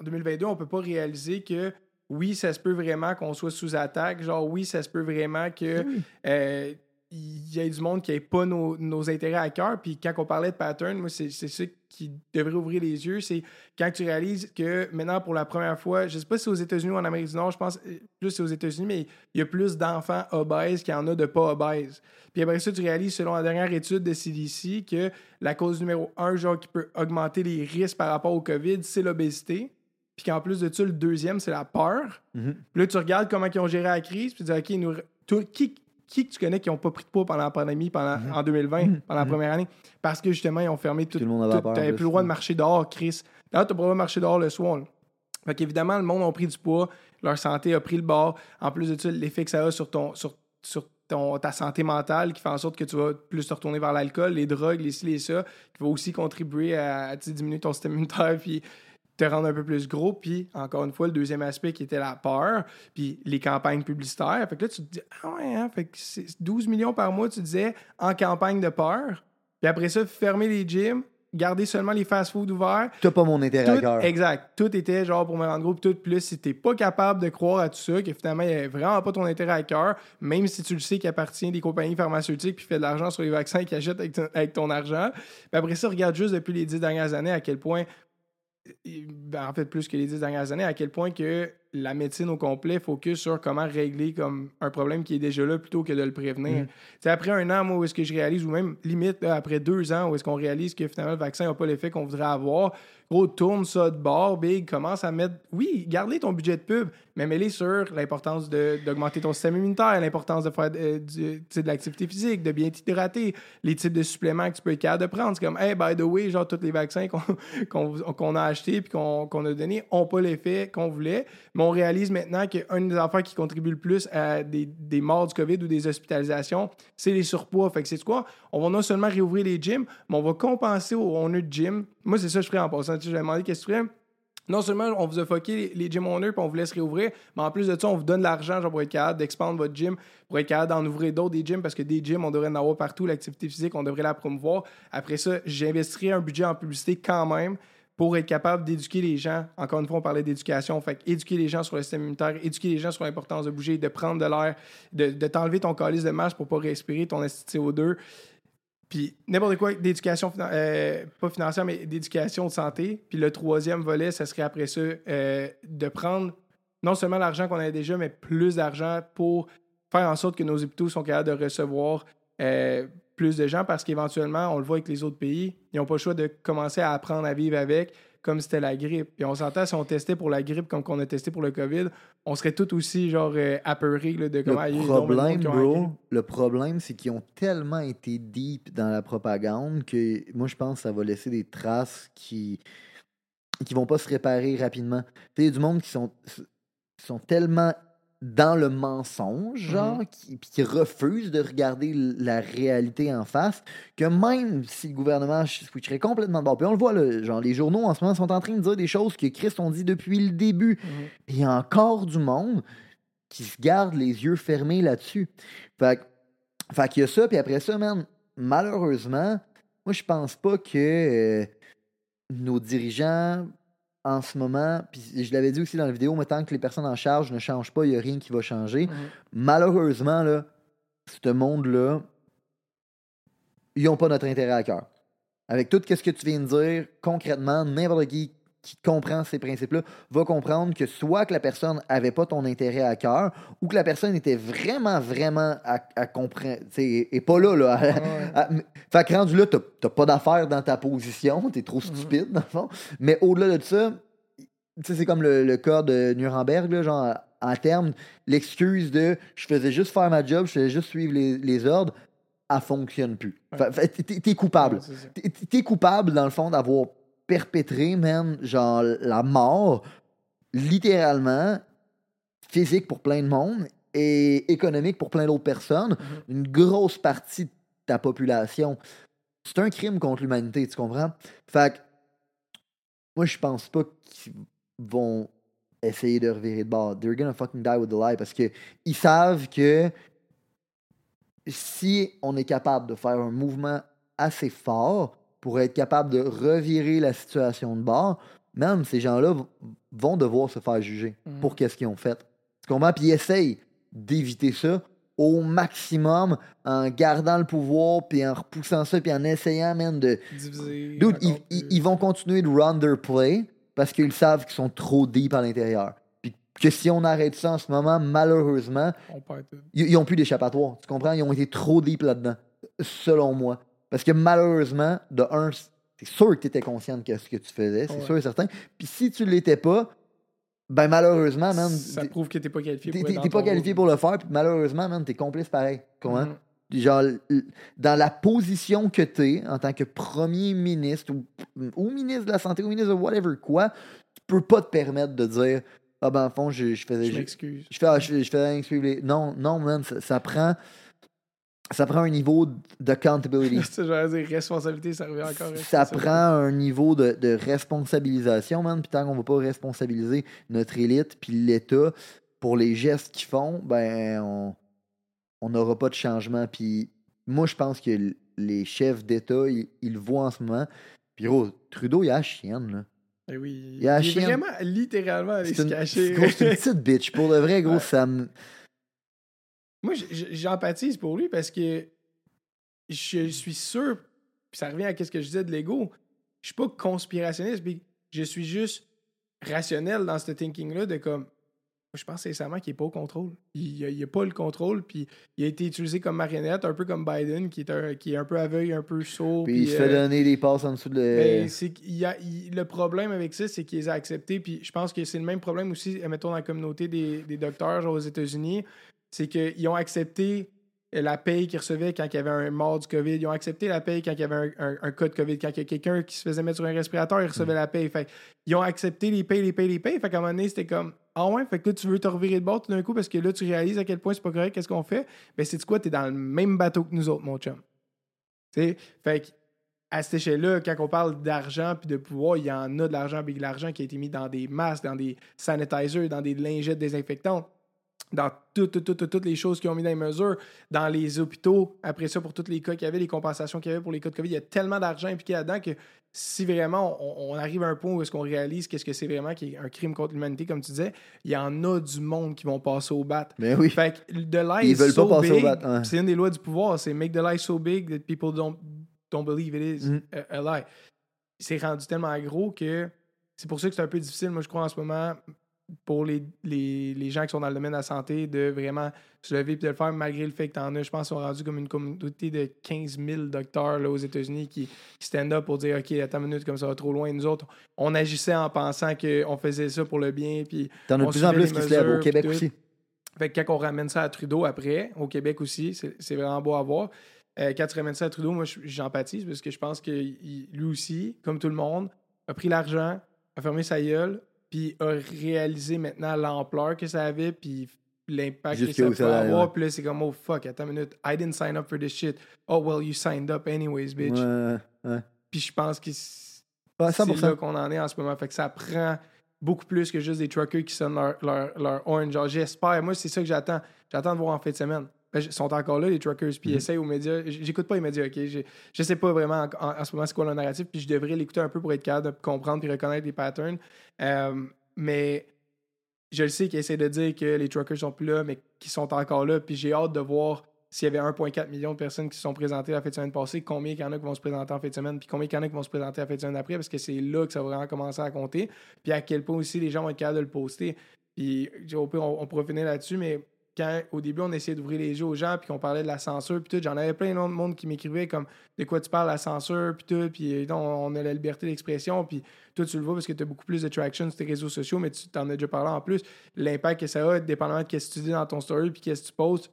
en 2022, on peut pas réaliser que oui, ça se peut vraiment qu'on soit sous attaque, genre oui, ça se peut vraiment que euh, il y ait du monde qui n'ait pas nos, nos intérêts à cœur. Puis quand on parlait de pattern, moi, c'est ça qui devrait ouvrir les yeux. C'est quand tu réalises que maintenant, pour la première fois, je sais pas si c'est aux États-Unis ou en Amérique du Nord, je pense euh, plus c'est aux États-Unis, mais il y a plus d'enfants obèses qu'il y en a de pas obèses. Puis après ça, tu réalises, selon la dernière étude de CDC, que la cause numéro un, genre, qui peut augmenter les risques par rapport au COVID, c'est l'obésité. Puis qu'en plus de ça, le deuxième, c'est la peur. Mhm. Puis là, tu regardes comment ils ont géré la crise, puis tu dis, OK, nous, tout- qui, qui que tu connais qui n'ont pas pris de poids pendant la pandémie, pendant, en 2020, Mhm. pendant la Mhm. première année? Parce que justement, ils ont fermé tout. Tout le monde avait T'avais là, plus le droit de marcher dehors, Chris. Là, t'as pas le droit de marcher dehors le soir. là. Fait qu'évidemment, le monde a pris du poids, leur santé a pris le bord. En plus de ça, l'effet que ça a sur ton. Sur, sur ton, ta santé mentale qui fait en sorte que tu vas plus te retourner vers l'alcool, les drogues, les ci, les ça, qui va aussi contribuer à, tu diminuer ton système immunitaire puis te rendre un peu plus gros. Puis, encore une fois, le deuxième aspect qui était la peur, puis les campagnes publicitaires. Fait que là, tu te dis, ah ouais, hein, fait que c'est 12 millions par mois, tu disais, en campagne de peur. Puis après ça, fermer les gyms, garder seulement les fast-food ouverts. T'as pas mon intérêt à cœur. exact. Tout était genre pour me rendre gros. Tout, plus si t'es pas capable de croire à tout ça, que finalement, il n'y avait vraiment pas ton intérêt à cœur, même si tu le sais qu'il appartient des compagnies pharmaceutiques puis fait de l'argent sur les vaccins qu'ils achètent avec ton, avec ton argent. Puis après ça, regarde juste depuis les dix dernières années à quel point, ben, en fait, plus que les dix dernières années, à quel point que la médecine au complet focus sur comment régler comme un problème qui est déjà là plutôt que de le prévenir. Sais, Après un an, moi, où est-ce que je réalise, ou même limite, là, après deux ans, où est-ce qu'on réalise que finalement le vaccin n'a pas l'effet qu'on voudrait avoir, gros, tourne ça de bord, big, commence à mettre. Oui, gardez ton budget de pub, mais mets-les sur l'importance d'augmenter ton système immunitaire, l'importance de faire euh, du- de l'activité physique, de bien t'hydrater, les types de suppléments que tu peux être capable de prendre. C'est comme, hey, by the way, genre, tous les vaccins qu'on qu'on qu'on a achetés puis qu'on qu'on a donnés n'ont pas l'effet qu'on voulait. Mais on réalise maintenant qu'une des affaires qui contribue le plus à des, morts du COVID ou des hospitalisations, c'est les surpoids. Fait que c'est quoi? On va non seulement réouvrir les gyms, mais on va compenser aux owners de gym. Moi, c'est ça que je ferais en passant. Tu sais, J'avais demandé qu'est-ce que tu ferais. Non seulement on vous a fucké les, les gym owners puis on vous laisse réouvrir, mais en plus de ça, on vous donne l'argent pour être capable d'expandre votre gym, pour être capable d'en ouvrir d'autres des gyms parce que des gyms, on devrait en avoir partout. L'activité physique, on devrait la promouvoir. Après ça, j'investirais un budget en publicité quand même pour être capable d'éduquer les gens. Encore une fois, on parlait d'éducation. Fait que éduquer les gens sur le système immunitaire, éduquer les gens sur l'importance de bouger, de prendre de l'air, de, t'enlever ton calice de masse pour pas respirer ton esti de CO2. Puis n'importe quoi d'éducation, euh, pas financière, mais d'éducation de santé. Puis le troisième volet, ça serait après ça euh, de prendre non seulement l'argent qu'on a déjà, mais plus d'argent pour faire en sorte que nos hôpitaux sont capables de recevoir euh, plus de gens parce qu'éventuellement, on le voit avec les autres pays, ils n'ont pas le choix de commencer à apprendre à vivre avec comme c'était la grippe. Puis on s'entend, si on testait pour la grippe comme qu'on a testé pour le COVID, on serait tout aussi genre euh, apeurés là, de comment Le il y a problème, ont la bro, le problème, c'est qu'ils ont tellement été deep dans la propagande que moi, je pense que ça va laisser des traces qui qui vont pas se réparer rapidement. Tu sais, il y a du monde qui sont, qui sont tellement dans le mensonge, genre, qui, puis qui refusent de regarder la réalité en face, que même si le gouvernement switcherait complètement de bord, puis on le voit, là, genre, les journaux en ce moment sont en train de dire des choses que Christ ont dit depuis le début. Mhm. Il y a encore du monde qui se garde les yeux fermés là-dessus. Fait, fait qu'il y a ça, puis après ça, man, malheureusement, moi, je pense pas que euh, nos dirigeants, en ce moment, puis je l'avais dit aussi dans la vidéo, mais tant que les personnes en charge ne changent pas, il n'y a rien qui va changer. Mhm. Malheureusement, là, ce monde-là, ils n'ont pas notre intérêt à cœur. Avec tout ce que tu viens de dire, concrètement, n'importe qui qui comprend ces principes-là va comprendre que soit que la personne avait pas ton intérêt à cœur ou que la personne était vraiment, vraiment à, à comprendre, tu et pas là, là. Ouais. Fait que rendu là, t'as t'as pas d'affaires dans ta position, t'es trop stupide, dans le fond. Mais au-delà de ça, tu sais, c'est comme le, le cas de Nuremberg, là, genre, en termes, l'excuse de je faisais juste faire ma job, je faisais juste suivre les, les ordres, elle fonctionne plus. Ouais. T'es- coupable. Ouais, T'es coupable, dans le fond, d'avoir perpétré, man, genre, la mort, littéralement, physique pour plein de monde et économique pour plein d'autres personnes, une grosse partie de ta population. C'est un crime contre l'humanité, tu comprends? Fait que, moi, je pense pas qu'ils vont essayer de revirer de bord. They're gonna fucking die with the lie parce que ils savent que si on est capable de faire un mouvement assez fort pour être capable de revirer la situation de bord, même ces gens-là vont devoir se faire juger Mhm. pour qu'est-ce qu'ils ont fait. Tu comprends? Puis ils essayent d'éviter ça au maximum en gardant le pouvoir, puis en repoussant ça, puis en essayant même de... Diviser. Dude, ils, vont continuer de run their play parce qu'ils savent qu'ils sont trop deep à l'intérieur. Puis que si on arrête ça en ce moment, malheureusement, On ils ils ont plus d'échappatoire. Tu comprends? Ils ont été trop deep là-dedans, selon moi. Parce que malheureusement, de un, c'est sûr que tu étais conscient de ce que tu faisais, c'est Ouais. sûr et certain. Puis si tu l'étais pas, ben malheureusement, man, Ça t'es- prouve que t'es pas qualifié t'es pour t'es- t'es pas qualifié pour le faire, puis malheureusement, man, t'es complice pareil. Comment? Mhm. Genre, dans la position que tu es en tant que premier ministre ou, ou ministre de la Santé ou ministre de whatever quoi, tu peux pas te permettre de dire Ah ben, en fond, je, je faisais. Je Je, m'excuse. je fais, ah, je, je. Non, non, man, ça, ça prend. Ça prend un niveau d'accountability. Dire responsabilité, ça revient encore. à ça prend un niveau de, de responsabilisation, man. Puis tant qu'on va pas responsabiliser notre élite puis l'État pour les gestes qu'ils font, ben on n'aura pas de changement. Puis moi, je pense que les chefs d'État, ils, ils le voient en ce moment. Puis gros, Trudeau, il a la chienne, là. Eh oui. Il y a la est chienne. vraiment littéralement allé se une, cacher. c'est une petite bitch. Pour de vrai, gros, Ouais. ça me... Moi, j'empathise pour lui parce que je suis sûr, puis ça revient à ce que je disais de l'ego, je suis pas conspirationniste, puis je suis juste rationnel dans ce thinking-là de comme, moi, je pense sincèrement qu'il n'est pas au contrôle. Il n'a pas le contrôle, puis il a été utilisé comme marionnette, un peu comme Biden, qui est un, qui est un peu aveugle, un peu sourd. Puis il se euh, fait donner des passes en dessous de... ben, qu'il y a, il- le problème avec ça, c'est qu'ils les ont acceptés. Puis je pense que c'est le même problème aussi, mettons, dans la communauté des, des docteurs genre aux États-Unis. C'est qu'ils ont accepté la paye qu'ils recevaient quand il y avait un mort du COVID. Ils ont accepté la paye quand il y avait un, un- un cas de COVID. Quand il y a quelqu'un qui se faisait mettre sur un respirateur, il recevait la paye. Fait ils ont accepté les payes, les payes, les payes. Fait qu'à un moment donné, c'était comme Ah ouais, fait que là, tu veux te revirer de bord tout d'un coup parce que là, tu réalises à quel point c'est pas correct, qu'est-ce qu'on fait. Ben, c'est quoi, t'es dans le même bateau que nous autres, mon chum. Tu sais, fait que à cette échelle-là, quand on parle d'argent puis de pouvoir, il y en a de l'argent, puis de l'argent qui a été mis dans des masques, dans des sanitizers, dans des lingettes désinfectantes, dans toutes, toutes, toutes, toutes les choses qui ont mis dans les mesures, dans les hôpitaux, après ça, pour tous les cas qu'il y avait, les compensations qu'il y avait pour les cas de COVID, il y a tellement d'argent impliqué là-dedans que si vraiment on, on arrive à un point où est-ce qu'on réalise qu'est-ce que c'est vraiment qui est un crime contre l'humanité, comme tu disais, il y en a du monde qui vont passer au bat. Ben oui. Fait que the lie Ils veulent so pas passer au bat, ouais. C'est une des lois du pouvoir, c'est make the lie so big that people don't, don't believe it is Mm. a, a lie. C'est rendu tellement gros que c'est pour ça que c'est un peu difficile, moi je crois en ce moment, pour les, les, les gens qui sont dans le domaine de la santé de vraiment se lever et de le faire malgré le fait que tu en as. Je pense qu'ils sont rendus comme une communauté de 15 000 docteurs là, aux États-Unis qui, qui stand up pour dire OK, attends une minute, comme ça va trop loin. Nous autres, on agissait en pensant qu'on faisait ça pour le bien. Puis T'en as de plus en plus qui se lèvent au Québec aussi. Fait que quand on ramène ça à Trudeau après, au Québec aussi, c'est vraiment beau à voir. Euh, quand tu ramènes ça à Trudeau, moi, je- j'empathise parce que je pense que il- lui aussi, comme tout le monde, a pris l'argent, a fermé sa gueule, puis a réalisé maintenant l'ampleur que ça avait, puis l'impact que ça peut avoir. Puis là, c'est comme, oh fuck, attends une minute, I didn't sign up for this shit. Oh well, you signed up anyways, bitch. Ouais, ouais. Puis je pense que Ouais, c'est 100%. là qu'on en est en ce moment. Fait que ça prend beaucoup plus que juste des truckers qui sonnent leur, leur, leur horn. Genre, j'espère. Moi, c'est ça que j'attends. J'attends de voir en fin de semaine. Ben, Ils sont encore là, les truckers, puis ils Mhm. essayent aux médias. J'écoute pas les médias, OK? Je, sais pas vraiment en, en- en ce moment c'est quoi le narratif, puis je devrais l'écouter un peu pour être capable de comprendre puis reconnaître les patterns. Euh, mais je le sais qu'ils essaient de dire que les truckers sont plus là, mais qu'ils sont encore là, puis j'ai hâte de voir s'il y avait 1,4 million de personnes qui se sont présentées la fin de semaine passée, combien il y en a qui vont se présenter en fin de semaine, puis combien il y en a qui vont se présenter la fin de semaine après, parce que c'est là que ça va vraiment commencer à compter. Puis à quel point aussi les gens vont être capables de le poster. Puis on, on pourra finir là-dessus, mais quand au début on essayait d'ouvrir les yeux aux gens, puis qu'on parlait de la censure, puis tout, j'en avais plein d'autres monde qui m'écrivait comme de quoi tu parles, la censure, puis tout, puis euh, on a la liberté d'expression, puis toi tu le vois parce que tu as beaucoup plus de traction sur tes réseaux sociaux, mais tu t'en as déjà parlé en plus. L'impact que ça a, dépendamment de ce que tu dis dans ton story, puis qu'est-ce que tu postes,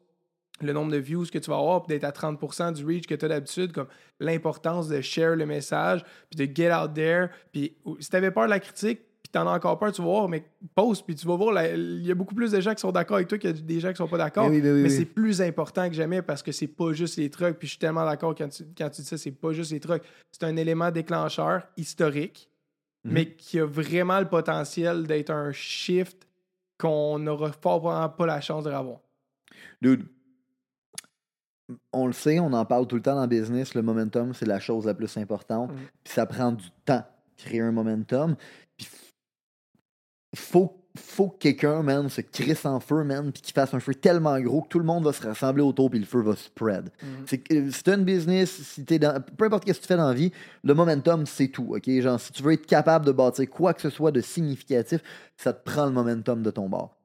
le nombre de views que tu vas avoir, puis d'être à 30% du reach que tu as d'habitude, comme l'importance de share le message, puis de get out there. Puis si tu avais peur de la critique, puis tu en as encore peur, tu vas voir, mais poste, puis tu vas voir, il y a beaucoup plus de gens qui sont d'accord avec toi qu'il y a des gens qui sont pas d'accord. Mais oui, mais oui, mais oui. c'est plus important que jamais parce que c'est pas juste les trucks, puis je suis tellement d'accord quand tu, quand tu dis ça, c'est pas juste les trucks. C'est un élément déclencheur historique, Mhm. mais qui a vraiment le potentiel d'être un shift qu'on n'aura probablement pas la chance de revoir. Dude, on le sait, on en parle tout le temps dans le business, le momentum, c'est la chose la plus importante. Mhm. Puis ça prend du temps, créer un momentum. Puis faut, faut que quelqu'un, man, se crisse en feu, man, puis qu'il fasse un feu tellement gros que tout le monde va se rassembler autour, puis le feu va spread. Mhm. C'est que, euh, une business, si t'es dans, peu importe ce que tu fais dans la vie, le momentum, c'est tout, OK? Genre, si tu veux être capable de bâtir quoi que ce soit de significatif, ça te prend le momentum de ton bord.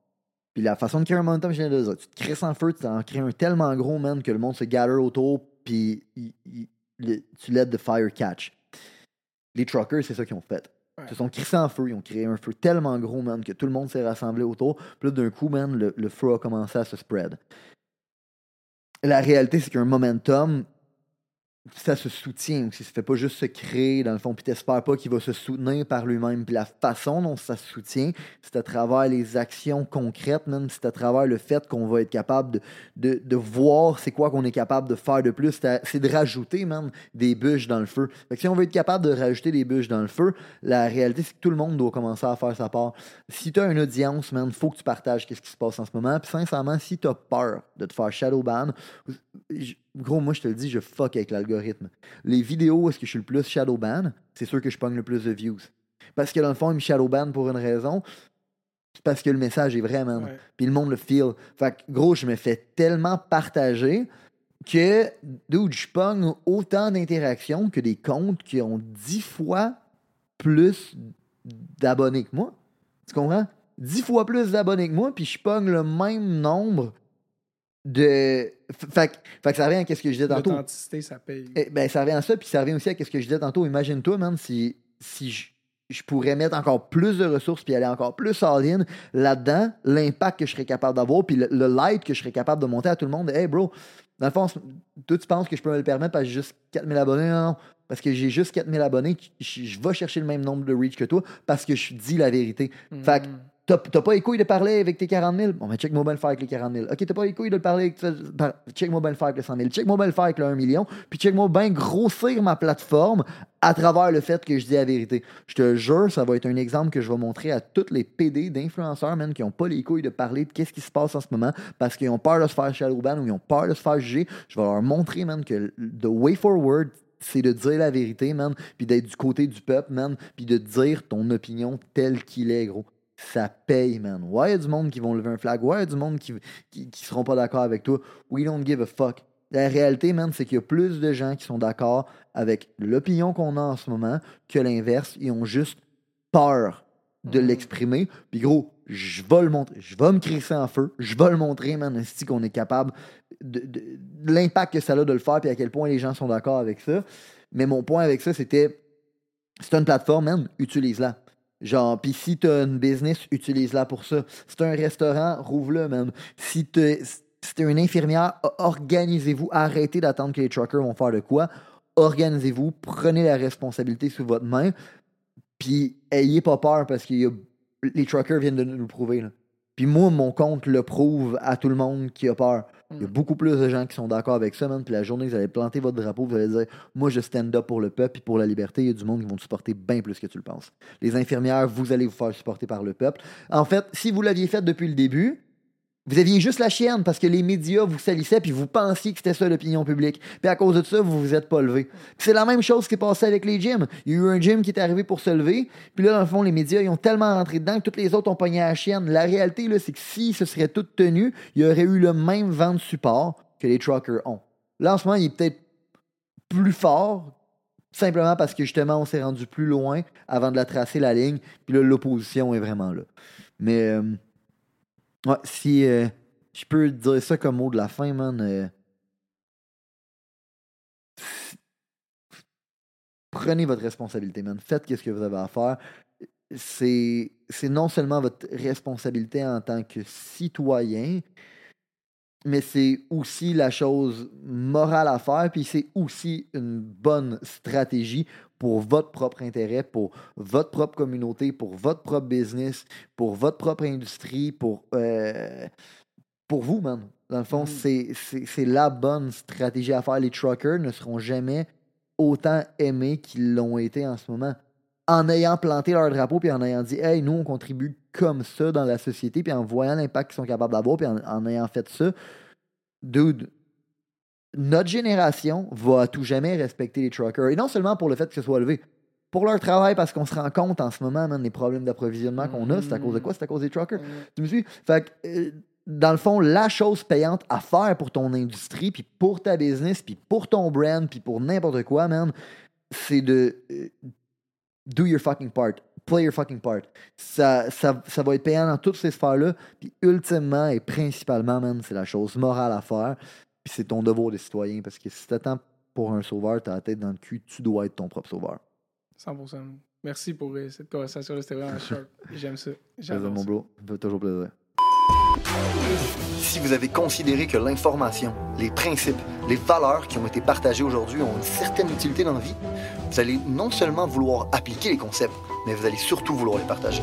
Puis la façon de créer un momentum, je viens de dire. Tu te crisses en feu, tu en crées un tellement gros, man, que le monde se gather autour, puis tu let the fire catch. Les truckers, c'est ça qu'ils ont fait. Ils se sont crissés en feu, ils ont créé un feu tellement gros, man, que tout le monde s'est rassemblé autour. Puis là, d'un coup, man, le, le feu a commencé à se spread. La réalité, c'est qu'un momentum, ça se soutient aussi. Ça fait pas juste se créer, dans le fond, puis t'espères pas qu'il va se soutenir par lui-même. Puis la façon dont ça se soutient, c'est à travers les actions concrètes, même c'est à travers le fait qu'on va être capable de, de, voir c'est quoi qu'on est capable de faire de plus. C'est de rajouter, même, des bûches dans le feu. Fait que si on veut être capable de rajouter des bûches dans le feu, la réalité, c'est que tout le monde doit commencer à faire sa part. Si tu as une audience, man, faut que tu partages qu'est-ce qui se passe en ce moment. Puis sincèrement, si tu as peur de te faire shadow ban, gros, moi, je te le dis, je fuck avec l'algorithme. Les vidéos où est-ce que je suis le plus shadow ban, c'est sûr que je pogne le plus de views. Parce que dans le fond, ils me shadow ban pour une raison. c'est Parce que le message est vrai, man. Ouais. Puis le monde le feel. Fait que, gros, je me fais tellement partager que, dude, je pogne autant d'interactions que des comptes qui ont dix fois plus d'abonnés que moi. Tu comprends? Dix fois plus d'abonnés que moi, puis je pogne le même nombre de. Fait, que- fait que ça revient à ce que je disais tantôt. L'authenticité, ça paye. Eh, ben, ça revient à ça, puis ça revient aussi à ce que je disais tantôt. Imagine-toi, man, si, si je, je pourrais mettre encore plus de ressources puis aller encore plus all-in là-dedans, l'impact que je serais capable d'avoir, puis le, le light que je serais capable de monter à tout le monde. Hey, bro, dans le fond, toi, tu penses que je peux me le permettre parce que j'ai juste 4000 abonnés? Non, non. Parce que j'ai juste 4000 abonnés, je, je vais chercher le même nombre de reach que toi parce que je dis la vérité. Fait que. T'as pas les couilles de parler avec tes 40 000? Bon, ben check Mobile Fire avec les 40 000. Ok, t'as pas les couilles de le parler avec. par- Check Mobile Fire avec les 100 000. Check Mobile Fire avec le 1 million. Puis check moi bien grossir ma plateforme à travers le fait que je dis la vérité. Je te jure, ça va être un exemple que je vais montrer à tous les PD d'influenceurs, man, qui ont pas les couilles de parler de qu'est-ce qui se passe en ce moment parce qu'ils ont peur de se faire shadowban ou ils ont peur de se faire juger. Je vais leur montrer, man, que the way forward, c'est de dire la vérité, man, puis d'être du côté du peuple, man, puis de dire ton opinion telle qu'il est, gros. Ça paye, man. Ouais, il y a du monde qui vont lever un flag. Ouais, il y a du monde qui, qui, qui seront pas d'accord avec toi. We don't give a fuck. La réalité, man, c'est qu'il y a plus de gens qui sont d'accord avec l'opinion qu'on a en ce moment que l'inverse. Ils ont juste peur de Mhm. l'exprimer. Puis gros, je vais le montrer. Je vais me crisser en feu. Je vais le montrer, man, esti, qu'on est capable de, de- de l'impact que ça a de le faire, puis à quel point les gens sont d'accord avec ça. Mais mon point avec ça, c'était c'est une plateforme, man, utilise-la. Genre, puis si t'as une business, utilise-la pour ça. Si t'as un restaurant, rouvre-le, man. Si t'es si une infirmière, organisez-vous. Arrêtez d'attendre que les truckers vont faire de quoi. Organisez-vous. Prenez la responsabilité sous votre main. Puis ayez pas peur parce que les truckers viennent de nous le prouver. Puis moi, mon compte le prouve à tout le monde qui a peur. Il y a Mm. beaucoup plus de gens qui sont d'accord avec ça, man. Puis la journée que vous allez planter votre drapeau, vous allez dire Moi, je stand up pour le peuple et pour la liberté. Il y a du monde qui vont te supporter bien plus que tu le penses. Les infirmières, vous allez vous faire supporter par le peuple. En fait, si vous l'aviez fait depuis le début, vous aviez juste la chienne parce que les médias vous salissaient puis vous pensiez que c'était ça l'opinion publique. Puis à cause de ça, vous vous êtes pas levé. C'est la même chose qui s'est passé avec les gyms. Il y a eu un gym qui est arrivé pour se lever. Puis là, dans le fond, les médias, ils ont tellement rentré dedans que tous les autres ont pogné la chienne. La réalité, là, c'est que si ce serait tout tenu, il y aurait eu le même vent de support que les truckers ont. Là, en ce moment, il est peut-être plus fort, simplement parce que justement, on s'est rendu plus loin avant de la tracer la ligne. Puis là, l'opposition est vraiment là. Mais euh, ouais, si euh, je peux dire ça comme mot de la fin, man. euh, prenez votre responsabilité, man. Faites ce que vous avez à faire. C'est c'est non seulement votre responsabilité en tant que citoyen, mais c'est aussi la chose morale à faire, puis c'est aussi une bonne stratégie pour votre propre intérêt, pour votre propre communauté, pour votre propre business, pour votre propre industrie, pour, euh, pour vous, man. Dans le fond, Mm. c'est- la bonne stratégie à faire. Les truckers ne seront jamais autant aimés qu'ils l'ont été en ce moment. En ayant planté leur drapeau, puis en ayant dit, hey, nous, on contribue comme ça dans la société, puis en voyant l'impact qu'ils sont capables d'avoir, puis en, en ayant fait ça, dude, notre génération va à tout jamais respecter les truckers. Et non seulement pour le fait que ce soit levé, pour leur travail, parce qu'on se rend compte en ce moment, man, les problèmes d'approvisionnement qu'on a, c'est à cause de quoi? C'est à cause des truckers. Tu me suis? Fait que, euh, dans le fond, la chose payante à faire pour ton industrie, puis pour ta business, puis pour ton brand, puis pour n'importe quoi, man, c'est de euh, do your fucking part. Play your fucking part. Ça, ça, ça va être payant dans toutes ces sphères-là. Puis ultimement et principalement, man, c'est la chose morale à faire. Puis c'est ton devoir de citoyen. Parce que si t'attends pour un sauveur, t'as la tête dans le cul, tu dois être ton propre sauveur. 100%. Merci pour euh, cette conversation. C'était vraiment sharp. J'aime ça. Plaisir, J'adore mon ça. bro. Ça fait toujours plaisir. Si vous avez considéré que l'information, les principes, les valeurs qui ont été partagées aujourd'hui ont une certaine utilité dans la vie, vous allez non seulement vouloir appliquer les concepts, mais vous allez surtout vouloir les partager.